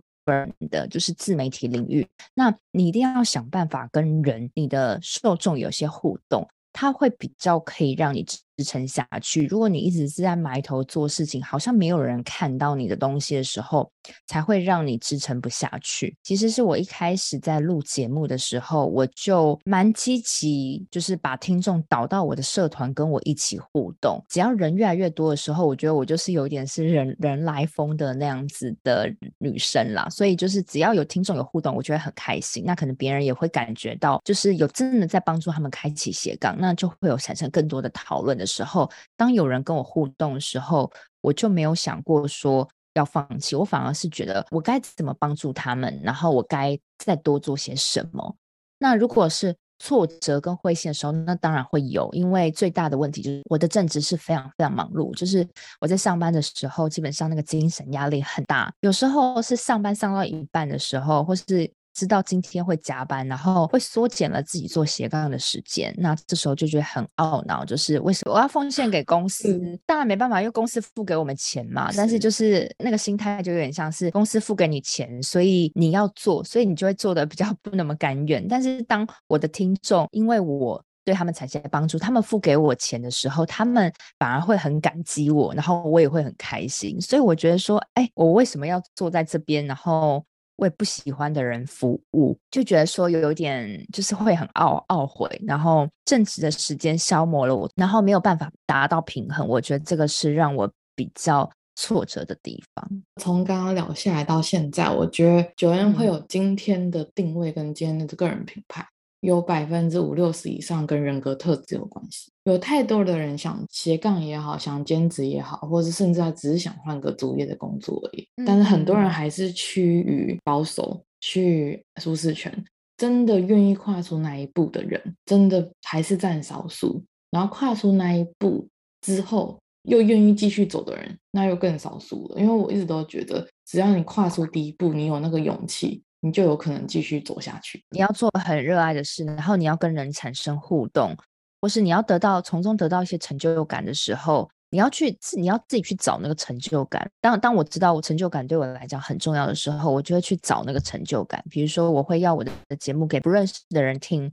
的，就是自媒体领域，那你一定要想办法跟人、你的受众有些互动，它会比较可以让你。支撑下去。如果你一直是在埋头做事情，好像没有人看到你的东西的时候，才会让你支撑不下去。其实是我一开始在录节目的时候，我就蛮积极，就是把听众导到我的社团，跟我一起互动。只要人越来越多的时候，我觉得我就是有点是人人来疯的那样子的女生啦。所以就是只要有听众有互动，我觉得很开心。那可能别人也会感觉到，就是有真的在帮助他们开启斜杠，那就会有产生更多的讨论的时候，当有人跟我互动的时候，我就没有想过说要放弃，我反而是觉得我该怎么帮助他们，然后我该再多做些什么。那如果是挫折跟灰心的时候，那当然会有，因为最大的问题就是我的正职是非常非常忙碌，就是我在上班的时候，基本上那个精神压力很大，有时候是上班上到一半的时候，或是。知道今天会加班，然后会缩减了自己做斜杠的时间，那这时候就觉得很懊恼，就是为什么我要奉献给公司？嗯、当然没办法，因为公司付给我们钱嘛。是但是就是那个心态就有点像是公司付给你钱，所以你要做，所以你就会做的比较不那么甘愿。但是当我的听众因为我对他们产生帮助，他们付给我钱的时候，他们反而会很感激我，然后我也会很开心。所以我觉得说，哎，我为什么要坐在这边？然后。为不喜欢的人服务，就觉得说有有点就是会很懊懊悔，然后正直的时间消磨了我，然后没有办法达到平衡，我觉得这个是让我比较挫折的地方。从刚刚聊下来到现在，我觉得 Joanne 会有今天的定位跟今天的个人品牌。有百分之五六十以上跟人格特质有关系。有太多的人想斜杠也好，想兼职也好，或者甚至他只是想换个主业的工作而已。嗯、但是很多人还是趋于保守，趋于舒适圈。真的愿意跨出那一步的人，真的还是占少数。然后跨出那一步之后，又愿意继续走的人，那又更少数了。因为我一直都觉得，只要你跨出第一步，你有那个勇气。你就有可能继续走下去。你要做很热爱的事，然后你要跟人产生互动，或是你要得到从中得到一些成就感的时候，你要去自，你要自己去找那个成就感。当当我知道我成就感对我来讲很重要的时候，我就会去找那个成就感。比如说，我会要我的节目给不认识的人听，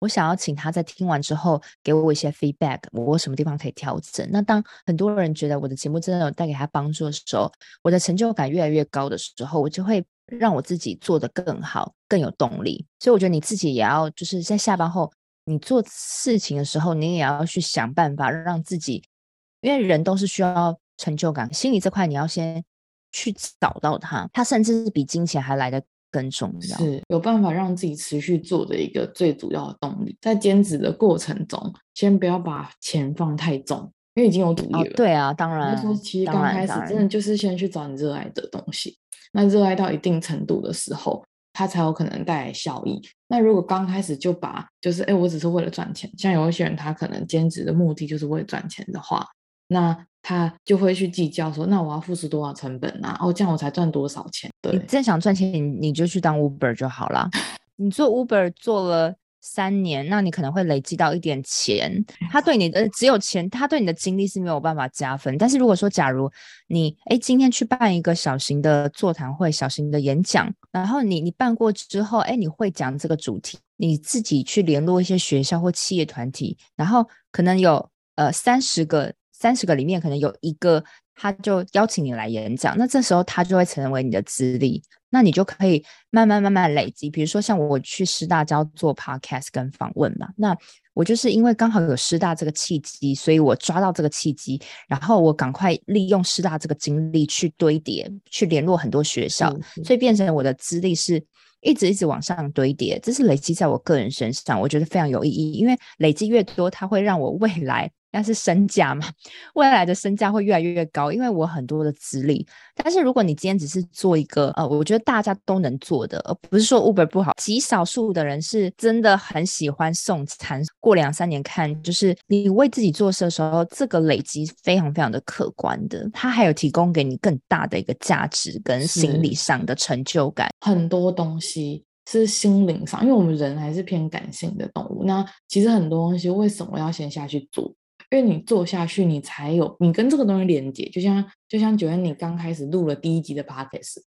我想要请他在听完之后给我一些 feedback，我什么地方可以调整。那当很多人觉得我的节目真的有带给他帮助的时候，我的成就感越来越高的时候，我就会。让我自己做得更好，更有动力。所以我觉得你自己也要，就是在下班后，你做事情的时候，你也要去想办法让自己，因为人都是需要成就感。心理这块你要先去找到它，它甚至是比金钱还来得更重要。是有办法让自己持续做的一个最主要的动力。在兼职的过程中，先不要把钱放太重，因为已经有阻力了。哦、对啊，当然。说其实刚开始真的就是先去找你热爱的东西，那热爱到一定程度的时候。它才有可能带来效益。那如果刚开始就把就是哎，我只是为了赚钱，像有一些人他可能兼职的目的就是为了赚钱的话，那他就会去计较说，那我要付出多少成本啊？哦，这样我才赚多少钱？对，你真想赚钱，你你就去当 Uber 就好了。你做 Uber 做了。三年，那你可能会累积到一点钱，他对你的只有钱，他对你的精力是没有办法加分。但是如果说，假如你哎今天去办一个小型的座谈会、小型的演讲，然后你你办过之后，哎你会讲这个主题，你自己去联络一些学校或企业团体，然后可能有呃三十个三十个里面可能有一个他就邀请你来演讲，那这时候他就会成为你的资历。那你就可以慢慢慢慢累积，比如说像我去师大教做 podcast 跟访问嘛，那我就是因为刚好有师大这个契机，所以我抓到这个契机，然后我赶快利用师大这个经历去堆叠，去联络很多学校，所以变成我的资历是一直一直往上堆叠，这是累积在我个人身上，我觉得非常有意义，因为累积越多，它会让我未来。但是身价嘛，未来的身价会越来越高，因为我很多的资历。但是如果你今天只是做一个呃，我觉得大家都能做的，而不是说 Uber 不好，极少数的人是真的很喜欢送餐。过两三年看，就是你为自己做事的时候，这个累积非常非常的可观的，它还有提供给你更大的一个价值跟心理上的成就感。很多东西是心灵上，因为我们人还是偏感性的动物。那其实很多东西为什么要先下去做？因为你做下去，你才有你跟这个东西连接，就像就像九月你刚开始录了第一集的 Podcast，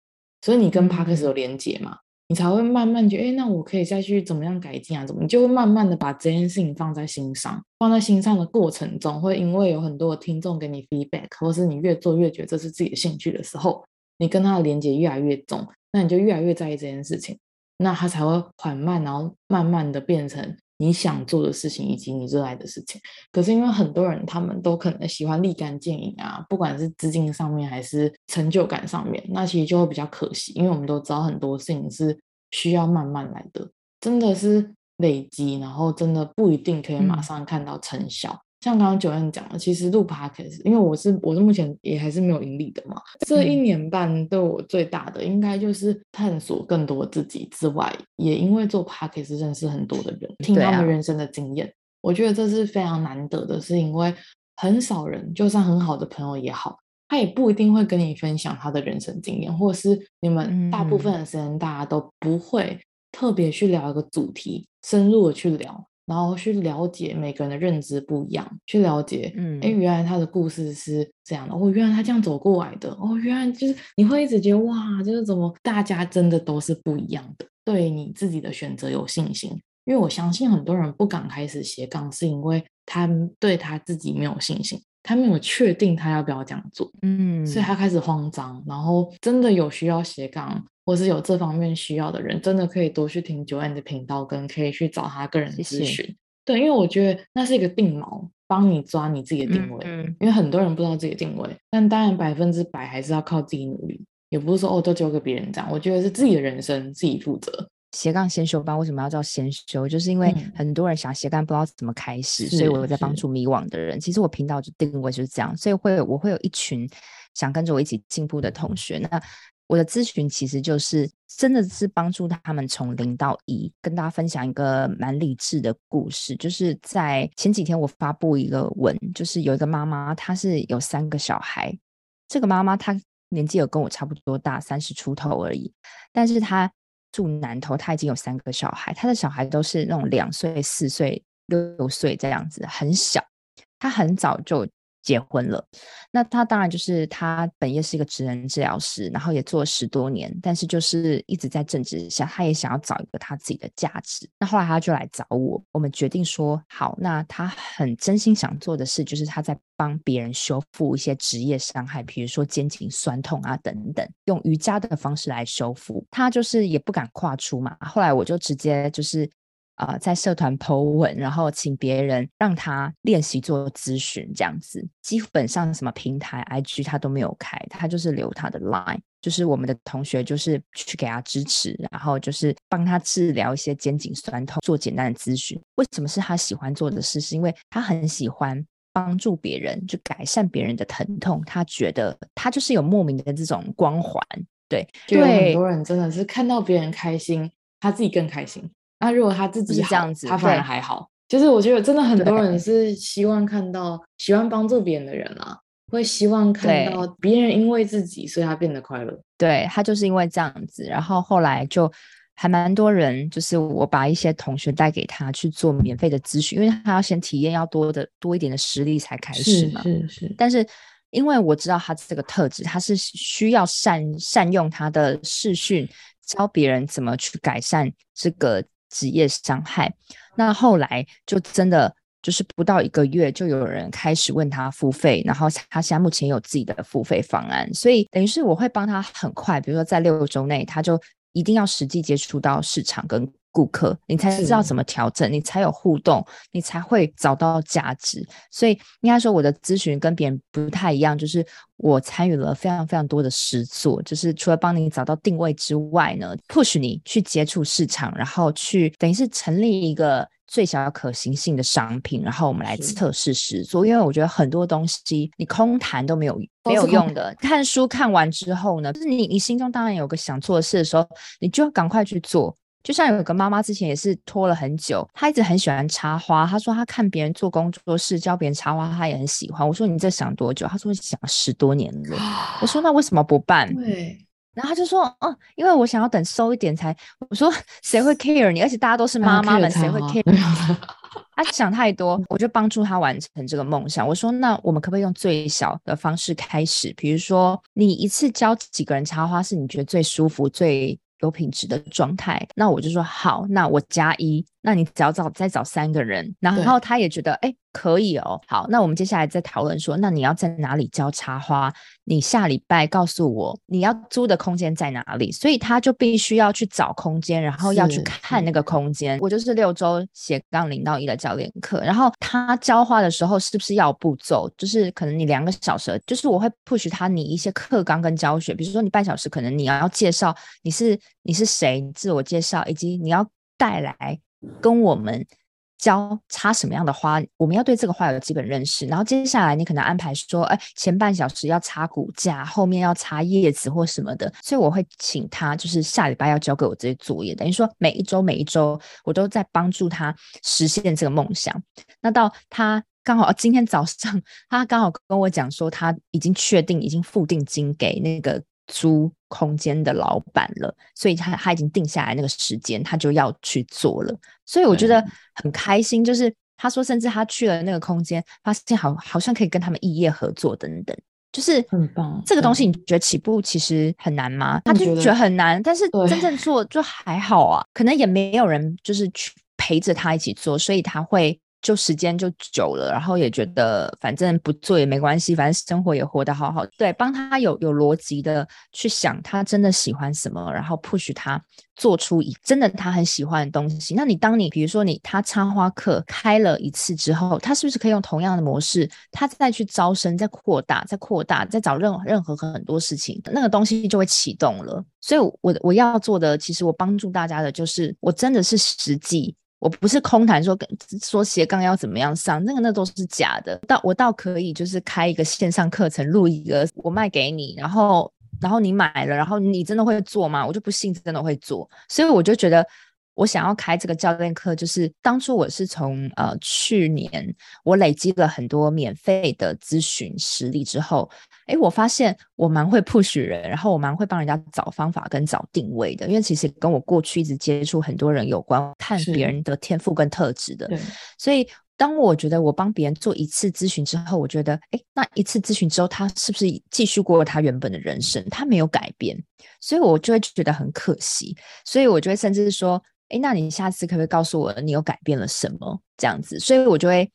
所以你跟 Podcast 有连接嘛，你才会慢慢觉得，哎，那我可以再去怎么样改进啊？怎么？你就会慢慢的把这件事情放在心上，放在心上的过程中，会因为有很多的听众给你 feedback，或是你越做越觉得这是自己的兴趣的时候，你跟他的连接越来越重，那你就越来越在意这件事情，那他才会缓慢，然后慢慢的变成。你想做的事情以及你热爱的事情，可是因为很多人他们都可能喜欢立竿见影啊，不管是资金上面还是成就感上面，那其实就会比较可惜，因为我们都知道很多事情是需要慢慢来的，真的是累积，然后真的不一定可以马上看到成效。嗯像刚刚九燕讲的，其实录 Podcast，因为我是我是目前也还是没有盈利的嘛。这一年半对我最大的，应该就是探索更多自己之外，也因为做 Podcast 认识很多的人，听他们人生的经验。啊、我觉得这是非常难得的，是因为很少人，就算很好的朋友也好，他也不一定会跟你分享他的人生经验，或是你们大部分的时间大家都不会特别去聊一个主题，深入的去聊。然后去了解每个人的认知不一样，去了解，嗯，哎，原来他的故事是这样的，哦，原来他这样走过来的，哦，原来就是你会一直觉得哇，就是怎么大家真的都是不一样的，对你自己的选择有信心，因为我相信很多人不敢开始斜杠，是因为他对他自己没有信心，他没有确定他要不要这样做，嗯，所以他开始慌张，然后真的有需要斜杠。或是有这方面需要的人，真的可以多去听 Joanne 的频道，跟可以去找他个人咨询。谢谢。对，因为我觉得那是一个定锚，帮你抓你自己的定位。嗯，嗯。因为很多人不知道自己的定位，但当然百分之百还是要靠自己努力，也不是说哦都交给别人这样。我觉得是自己的人生自己负责。斜杠先修班为什么要叫先修？就是因为很多人想斜杠不知道怎么开始，嗯，所以我在帮助迷惘的人。其实我频道就定位就是这样，所以会我会有一群想跟着我一起进步的同学。那我的咨询其实就是真的是帮助他们从零到一，跟大家分享一个蛮励志的故事。就是在前几天我发布一个文，就是有一个妈妈，她是有三个小孩。这个妈妈她年纪有跟我差不多大，三十出头而已，但是她住南头，他已经有三个小孩，他的小孩都是那种两岁、四岁、六岁这样子，很小。他很早就。结婚了，那他当然就是他本业是一个职能治疗师，然后也做了十多年，但是就是一直在正职下，他也想要找一个他自己的价值。那后来他就来找我，我们决定说好，那他很真心想做的事，就是他在帮别人修复一些职业伤害，比如说肩颈酸痛啊等等，用瑜伽的方式来修复。他就是也不敢跨出嘛，后来我就直接就是。啊、呃，在社团 po 文，然后请别人让他练习做咨询，这样子。基本上什么平台 IG 他都没有开，他就是留他的 Line，就是我们的同学就是去给他支持，然后就是帮他治疗一些肩颈酸痛，做简单的咨询。为什么是他喜欢做的事？是因为他很喜欢帮助别人，就改善别人的疼痛。他觉得他就是有莫名的这种光环。对，就有很多人真的是看到别人开心，他自己更开心。那如果他自己是这样子，他反而还好。就是我觉得真的很多人是希望看到喜欢帮助别人的人啊，会希望看到别人因为自己，所以他变得快乐。对，他就是因为这样子，然后后来就还蛮多人，就是我把一些同学带给他去做免费的咨询，因为他要先体验要多的多一点的实力才开始嘛。是是是。但是因为我知道他这个特质，他是需要善善用他的视讯，教别人怎么去改善这个。职业伤害，那后来就真的就是不到一个月，就有人开始问他付费，然后他现在目前有自己的付费方案，所以等于是我会帮他很快，比如说在六周内，他就一定要实际接触到市场跟顾客，你才知道怎么调整，你才有互动，你才会找到价值。所以应该说，我的咨询跟别人不太一样，就是我参与了非常非常多的实作，就是除了帮你找到定位之外呢，push 你去接触市场，然后去等于是成立一个最小可行性的商品，然后我们来测试实做。因为我觉得很多东西你空谈都没有没有用的，看书看完之后呢，就是你你心中当然有个想做的事的时候，你就要赶快去做。就像有个妈妈之前也是拖了很久，她一直很喜欢插花。她说她看别人做工作室教别人插花，她也很喜欢。我说你这想多久？她说想十多年了。我说 *gasps* 那为什么不办？对。然后他就说，嗯，因为我想要等瘦一点才。我说谁会 care 你？而且大家都是妈妈们，谁会 care？*laughs* 他想太多，我就帮助他完成这个梦想。我说那我们可不可以用最小的方式开始？比如说你一次教几个人插花是你觉得最舒服最？有品质的状态，那我就说好，那我加一。那你只要找再找三个人，然后他也觉得哎可以哦。好，那我们接下来再讨论说，那你要在哪里教插花？你下礼拜告诉我你要租的空间在哪里。所以他就必须要去找空间，然后要去看那个空间。我就是六周斜杠零到一的教练课，然后他教花的时候是不是要步骤？就是可能你两个小时，就是我会 push 他你一些课纲跟教学，比如说你半小时，可能你要介绍你是你是谁，自我介绍，以及你要带来。跟我们教插什么样的花，我们要对这个花有基本认识。然后接下来你可能安排说，哎，前半小时要插骨架，后面要插叶子或什么的。所以我会请他，就是下礼拜要交给我这些作业，等于说每一周每一周我都在帮助他实现这个梦想。那到他刚好今天早上，他刚好跟我讲说，他已经确定已经付定金给那个。租空间的老板了，所以他他已经定下来那个时间，他就要去做了。所以我觉得很开心，就是他说，甚至他去了那个空间，发现好好像可以跟他们异业合作等等，就是很棒。这个东西你觉得起步其实很难吗？他就觉得很难，但是真正做就还好啊，可能也没有人就是去陪着他一起做，所以他会。就时间就久了，然后也觉得反正不做也没关系，反正生活也活得好好。对，帮他有有逻辑的去想，他真的喜欢什么，然后 push 他做出一真的他很喜欢的东西。那你当你比如说你他插花课开了一次之后，他是不是可以用同样的模式，他再去招生，再扩大，再扩大，再找任任何很多事情，那个东西就会启动了。所以我，我我要做的，其实我帮助大家的就是，我真的是实际。我不是空谈说说斜杠要怎么样上，那个那都是假的。倒我倒可以就是开一个线上课程，录一个我卖给你，然后然后你买了，然后你真的会做吗？我就不信真的会做，所以我就觉得。我想要开这个教练课，就是当初我是从呃去年我累积了很多免费的咨询实力之后，诶，我发现我蛮会 push 人，然后我蛮会帮人家找方法跟找定位的，因为其实跟我过去一直接触很多人有关，看别人的天赋跟特质的，所以当我觉得我帮别人做一次咨询之后，我觉得诶，那一次咨询之后，他是不是继续过他原本的人生？他没有改变，所以我就会觉得很可惜，所以我就会甚至说。哎，那你下次可不可以告诉我你有改变了什么？这样子，所以我就会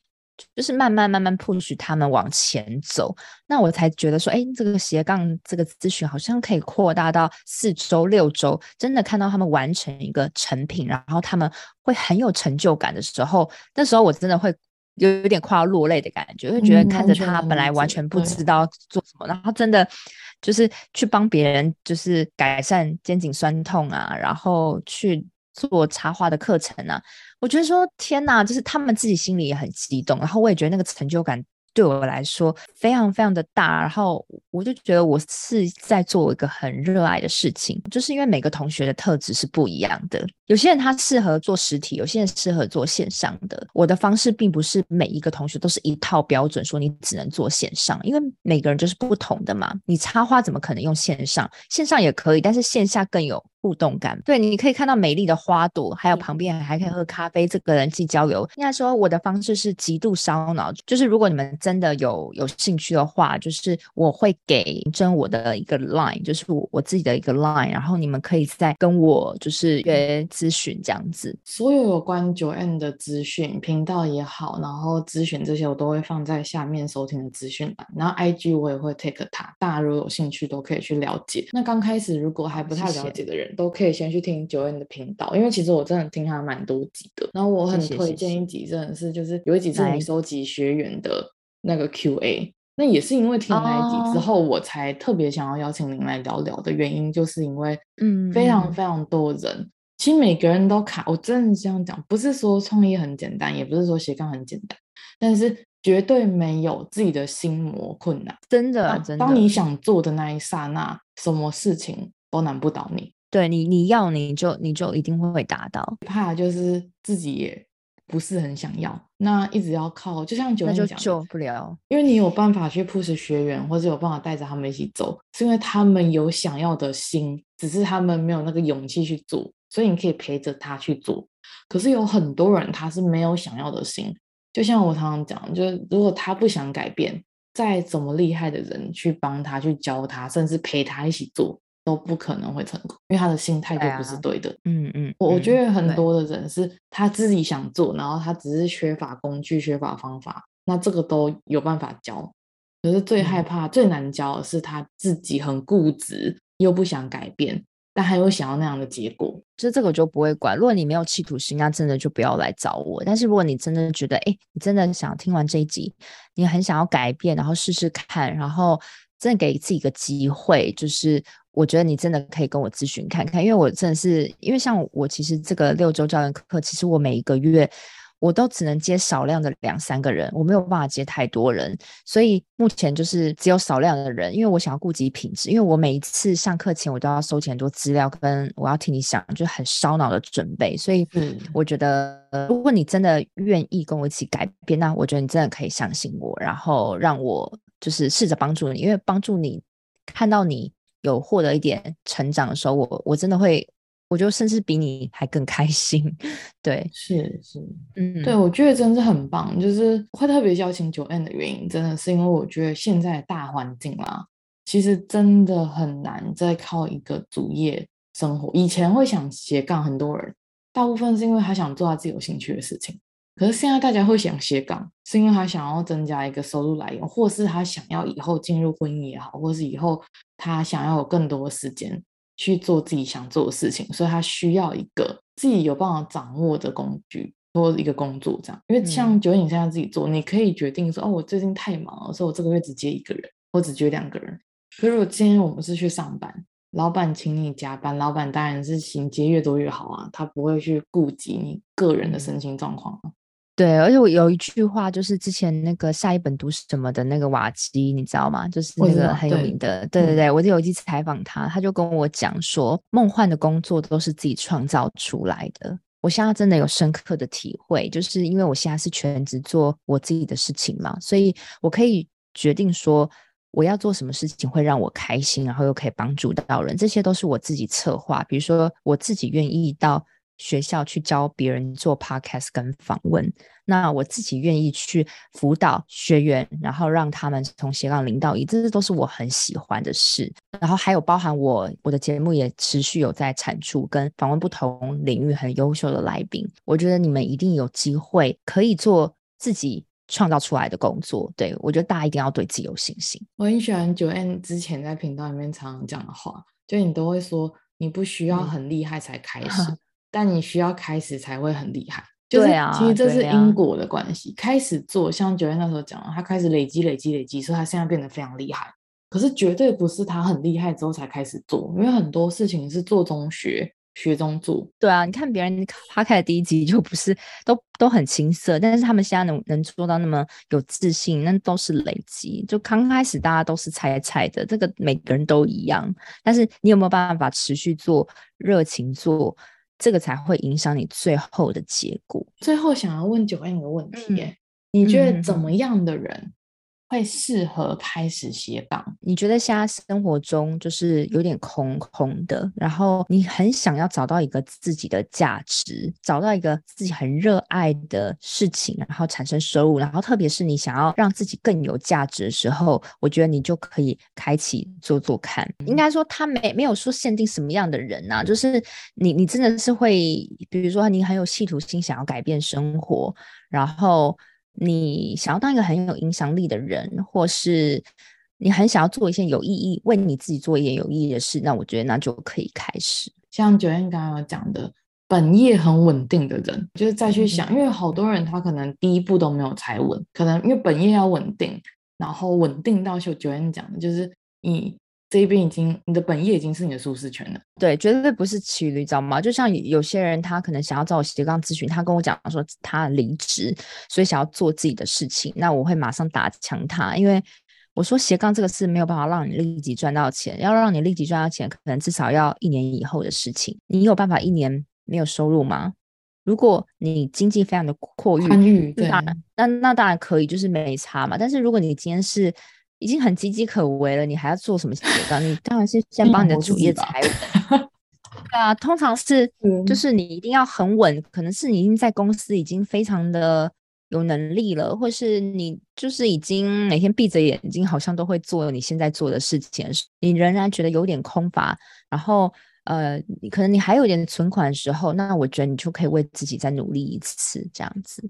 就是慢慢慢慢 push 他们往前走，那我才觉得说，哎，这个斜杠这个咨询好像可以扩大到四周、六周，真的看到他们完成一个成品，然后他们会很有成就感的时候，那时候我真的会有有点快要落泪的感觉，会觉得看着他本来完全不知道做什么，然后真的就是去帮别人，就是改善肩颈酸痛啊，然后去。做插画的课程啊，我觉得说天哪，就是他们自己心里也很激动，然后我也觉得那个成就感。对我来说非常非常的大，然后我就觉得我是在做一个很热爱的事情，就是因为每个同学的特质是不一样的，有些人他适合做实体，有些人适合做线上的。我的方式并不是每一个同学都是一套标准，说你只能做线上，因为每个人就是不同的嘛。你插花怎么可能用线上？线上也可以，但是线下更有互动感。对，你可以看到美丽的花朵，还有旁边还可以喝咖啡，这个人际交流。应该说我的方式是极度烧脑，就是如果你们。真的有有兴趣的话，就是我会给真我的一个 line，就是我我自己的一个 line，然后你们可以再跟我就是约咨询这样子。所有有关 Joanne 的资讯频道也好，然后咨询这些我都会放在下面收听的资讯栏，然后 IG 我也会 take 它，大家如果有兴趣都可以去了解。那刚开始如果还不太了解的人，都可以先去听 Joanne 的频道，因为其实我真的听他蛮多集的。然后我很推荐一集，真的是就是有一集是你收集学员的。那个 Q&A，那也是因为听了那一集之后，oh. 我才特别想要邀请您来聊聊的原因，就是因为，嗯，非常非常多人，嗯、其实每个人都卡。我真的这样讲，不是说创业很简单，也不是说斜杠很简单，但是绝对没有自己的心魔困难。真的，真的，当你想做的那一刹那，什么事情都难不倒你。对你，你要你就你就一定会达到。怕就是自己也。不是很想要，那一直要靠，就像讲，就救不了。因为你有办法去 push 学员，或者有办法带着他们一起走，是因为他们有想要的心，只是他们没有那个勇气去做，所以你可以陪着他去做。可是有很多人他是没有想要的心，就像我常常讲，就是如果他不想改变，再怎么厉害的人去帮他、去教他，甚至陪他一起做。都不可能会成功，因为他的心态就不是对的。嗯嗯，我我觉得很多的人是他自己想做，然后他只是缺乏工具、缺乏方法，那这个都有办法教。可是最害怕、最难教的是他自己很固执，又不想改变，但他又想要那样的结果。就这个就不会管。如果你没有企图心，那真的就不要来找我。但是如果你真的觉得，哎，你真的想听完这一集，你很想要改变，然后试试看，然后真的给自己一个机会，就是。我觉得你真的可以跟我咨询看看，因为我真的是，因为像我其实这个六周教练课，其实我每一个月我都只能接少量的两三个人，我没有办法接太多人，所以目前就是只有少量的人，因为我想要顾及品质，因为我每一次上课前我都要收集很多资料，跟我要听你想，就很烧脑的准备，所以我觉得如果你真的愿意跟我一起改变，那我觉得你真的可以相信我，然后让我就是试着帮助你，因为帮助你看到你。有获得一点成长的时候，我我真的会，我觉得甚至比你还更开心。对，是是，嗯，对，我觉得真的很棒。就是会特别邀请 Joanne 的原因，真的是因为我觉得现在大环境啦，其实真的很难再靠一个主业生活。以前会想斜杠，很多人大部分是因为他想做他自己有兴趣的事情。可是现在大家会想斜杠，是因为他想要增加一个收入来源，或是他想要以后进入婚姻也好，或是以后他想要有更多的时间去做自己想做的事情，所以他需要一个自己有办法掌握的工具或一个工作这样。因为像 Joanne 现在自己做，你可以决定说，哦，我最近太忙了，所以我这个月只接一个人，或只接两个人。可是如果今天我们是去上班，老板请你加班，老板当然是请接越多越好啊，他不会去顾及你个人的身心状况。对，而且我有一句话，就是之前那个下一本读什么的那个瓦基，你知道吗？就是那个很有名的，对，对对对，我就有一次采访他，他就跟我讲说，梦幻的工作都是自己创造出来的。我现在真的有深刻的体会，就是因为我现在是全职做我自己的事情嘛，所以我可以决定说我要做什么事情会让我开心，然后又可以帮助到人，这些都是我自己策划。比如说我自己愿意到。学校去教别人做 podcast 跟访问，那我自己愿意去辅导学员，然后让他们从斜杠零到一，这些都是我很喜欢的事。然后还有包含我我的节目也持续有在产出跟访问不同领域很优秀的来宾。我觉得你们一定有机会可以做自己创造出来的工作。对，我觉得大家一定要对自己有信心。我很喜欢 Joanne 之前在频道里面常常讲的话，就你都会说，你不需要很厉害才开始，嗯、但你需要开始才会很厉害。就是、对啊，其实这是因果的关系。啊、开始做，像 Joanne 那时候讲的，他开始累积、累积、累积，所以他现在变得非常厉害。可是绝对不是他很厉害之后才开始做，因为很多事情是做中学，学中做。对啊，你看别人他开的第一集就不是都都很青涩，但是他们现在能能做到那么有自信，那都是累积。就刚开始大家都是菜菜的，这个每个人都一样。但是你有没有办法持续做、热情做，这个才会影响你最后的结果。最后想要问 Joanne 一个问题，嗯、你觉得怎么样的人？嗯会适合开始斜杠？你觉得现在生活中就是有点空空的，然后你很想要找到一个自己的价值，找到一个自己很热爱的事情，然后产生收入，然后特别是你想要让自己更有价值的时候，我觉得你就可以开启做做看。应该说他没没有说限定什么样的人呐、啊，就是你你真的是会，比如说你很有企图心，想要改变生活，然后。你想要当一个很有影响力的人，或是你很想要做一些有意义、为你自己做一件有意义的事，那我觉得那就可以开始。像 Joanne 刚刚有讲的，本业很稳定的人，就是再去想，嗯、因为好多人他可能第一步都没有踩稳，可能因为本业要稳定，然后稳定到就 Joanne 讲的，就是你。这一边已经，你的本业已经是你的舒适圈了。对，绝对不是骑驴，知道吗？就像有些人，他可能想要找我斜杠咨询，他跟我讲说他离职，所以想要做自己的事情，那我会马上打枪他，因为我说斜杠这个事没有办法让你立即赚到钱，要让你立即赚到钱，可能至少要一年以后的事情。你有办法一年没有收入吗？如果你经济非常的宽裕，对，那那当然可以，就是没差嘛。但是如果你今天是已经很岌岌可危了，你还要做什么斜杠？你 *laughs* 当然是先帮你的主业踩稳。对啊，通常是就是你一定要很稳，可能是你已经在公司已经非常的有能力了，或是你就是已经每天闭着眼睛，好像都会做你现在做的事情，你仍然觉得有点空乏，然后呃，可能你还有点存款的时候，那我觉得你就可以为自己再努力一次，这样子。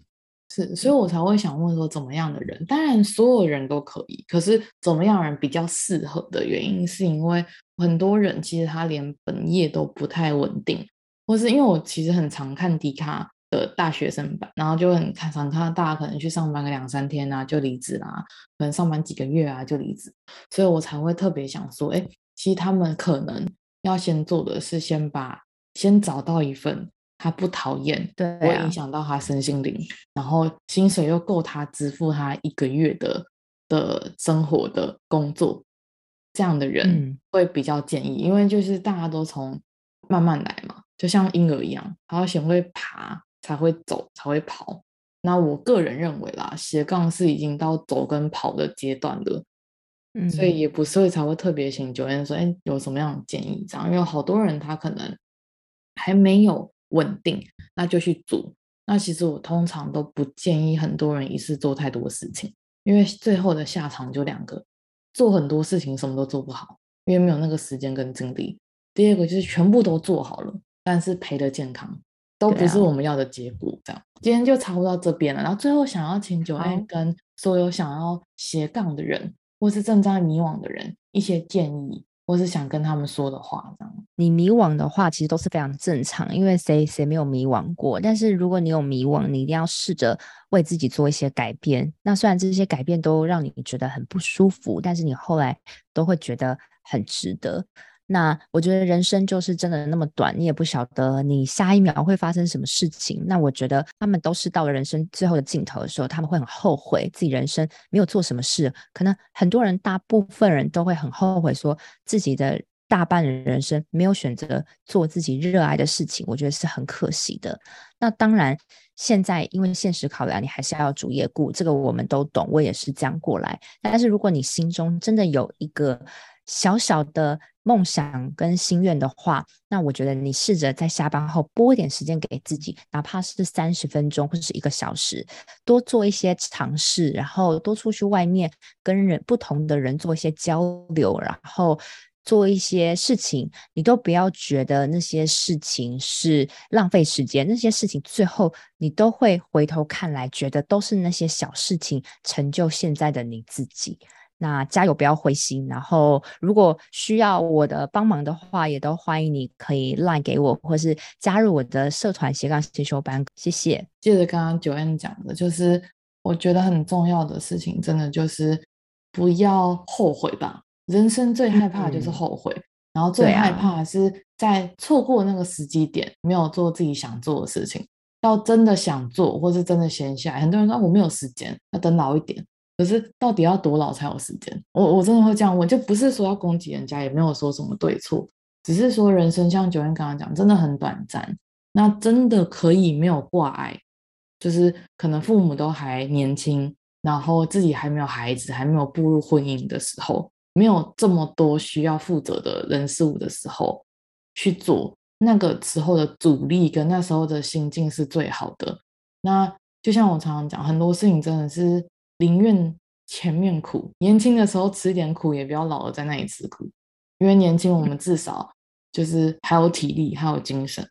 是，所以我才会想问说，怎么样的人？当然，所有人都可以。可是，怎么样的人比较适合的原因，是因为很多人其实他连本业都不太稳定，或是因为我其实很常看迪卡的大学生版，然后就很常常看到大家可能去上班个两三天啊就离职啦，可能上班几个月啊就离职，所以我才会特别想说，哎，其实他们可能要先做的是先把先找到一份。他不讨厌，对、啊，不会影响到他身心灵，然后薪水又够他支付他一个月的的生活的工作，这样的人会比较建议，嗯、因为就是大家都从慢慢来嘛，就像婴儿一样，他要先会爬才会走才会跑。那我个人认为啦，斜杠是已经到走跟跑的阶段了，嗯，所以也不是会才会特别请 Joanne 说，哎，有什么样的建议？这样，因为好多人他可能还没有。稳定，那就去做。那其实我通常都不建议很多人一次做太多事情，因为最后的下场就两个：做很多事情什么都做不好，因为没有那个时间跟精力；第二个就是全部都做好了，但是赔了健康，都不是我们要的结果。这样，今天就差不多到这边了。然后最后想要请 Joanne 跟所有想要斜杠的人，或是正在迷惘的人一些建议。或是想跟他们说的话，这样。你迷惘的话，其实都是非常正常，因为谁谁没有迷惘过？但是如果你有迷惘，你一定要试着为自己做一些改变。那虽然这些改变都让你觉得很不舒服，但是你后来都会觉得很值得。那我觉得人生就是真的那么短，你也不晓得你下一秒会发生什么事情。那我觉得他们都是到了人生最后的尽头的时候，他们会很后悔自己人生没有做什么事。可能很多人，大部分人都会很后悔，说自己的大半的人生没有选择做自己热爱的事情。我觉得是很可惜的。那当然，现在因为现实考量，你还是要主业顾，这个我们都懂，我也是这样过来。但是如果你心中真的有一个小小的梦想跟心愿的话，那我觉得你试着在下班后拨一点时间给自己，哪怕是三十分钟或者是一个小时，多做一些尝试，然后多出去外面跟人不同的人做一些交流，然后做一些事情，你都不要觉得那些事情是浪费时间，那些事情最后你都会回头看来，觉得都是那些小事情成就现在的你自己。那加油，不要灰心。然后，如果需要我的帮忙的话，也都欢迎你可以 line 给我，或是加入我的社团斜杠进修班。谢谢。接着刚刚 Joanne 讲的，就是我觉得很重要的事情，真的就是不要后悔吧。人生最害怕的就是后悔，嗯、然后最害怕是在错过那个时机点，啊、没有做自己想做的事情。要真的想做，或是真的闲下来，很多人说我没有时间，要等老一点。可是到底要多老才有时间？我我真的会这样问，就不是说要攻击人家，也没有说什么对错，只是说人生像九燕刚刚讲，真的很短暂。那真的可以没有挂碍，就是可能父母都还年轻，然后自己还没有孩子，还没有步入婚姻的时候。没有这么多需要负责的人事物的时候去做，那个时候的阻力跟那时候的心境是最好的。那就像我常常讲，很多事情真的是宁愿前面苦，年轻的时候吃点苦，也不要老了在那里吃苦。因为年轻，我们至少就是还有体力，还有精神，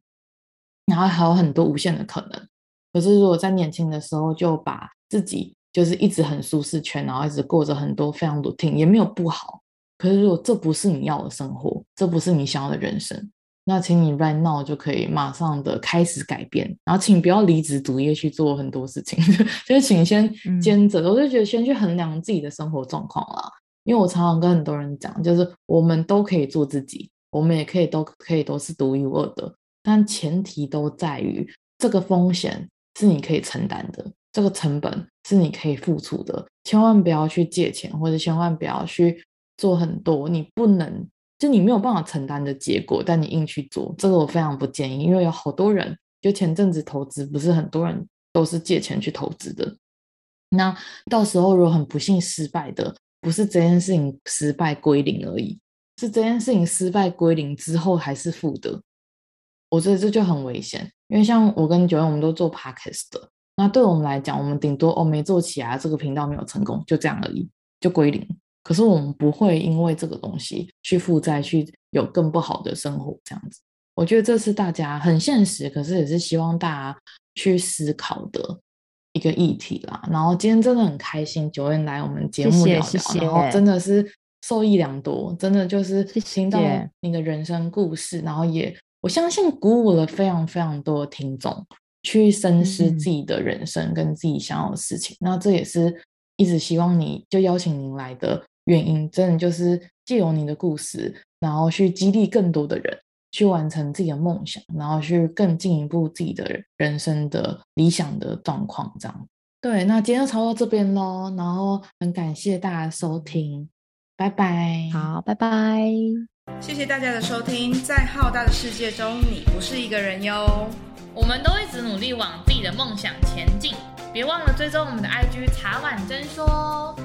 然后还有很多无限的可能。可是如果在年轻的时候就把自己就是一直很舒适圈，然后一直过着很多非常 routine，也没有不好。可是如果这不是你要的生活，这不是你想要的人生，那请你 right now 就可以马上的开始改变。然后请不要离职主业去做很多事情，*laughs* 就是请先兼着。我就觉得先去衡量自己的生活状况啦。因为我常常跟很多人讲，就是我们都可以做自己，我们也可以都可以都是独一无二的，但前提都在于这个风险是你可以承担的。这个成本是你可以付出的，千万不要去借钱，或者千万不要去做很多你不能，就你没有办法承担的结果，但你硬去做，这个我非常不建议，因为有好多人，就前阵子投资，不是很多人都是借钱去投资的，那到时候如果很不幸失败的，不是这件事情失败归零而已，是这件事情失败归零之后还是负的，我觉得这就很危险，因为像我跟九月我们都做 Podcast 的。那对我们来讲，我们顶多哦没做起来，这个频道没有成功，就这样而已，就归零。可是我们不会因为这个东西去负债，去有更不好的生活，这样子。我觉得这是大家很现实，可是也是希望大家去思考的一个议题啦。然后今天真的很开心，Joanne 来我们节目聊聊，然后真的是受益良多，真的就是听到你的人生故事，然后也我相信鼓舞了非常非常多的听众。去深思自己的人生跟自己想要的事情，嗯、那这也是一直希望你就邀请您来的原因，真的就是借由你的故事，然后去激励更多的人去完成自己的梦想，然后去更进一步自己的人生的理想的状况，这样。对，那今天就操到这边喽，然后很感谢大家收听，拜拜。好，拜拜。谢谢大家的收听，在浩大的世界中，你不是一个人哟。我们都一直努力往自己的梦想前进，别忘了追踪我们的 IG 茶碗真说。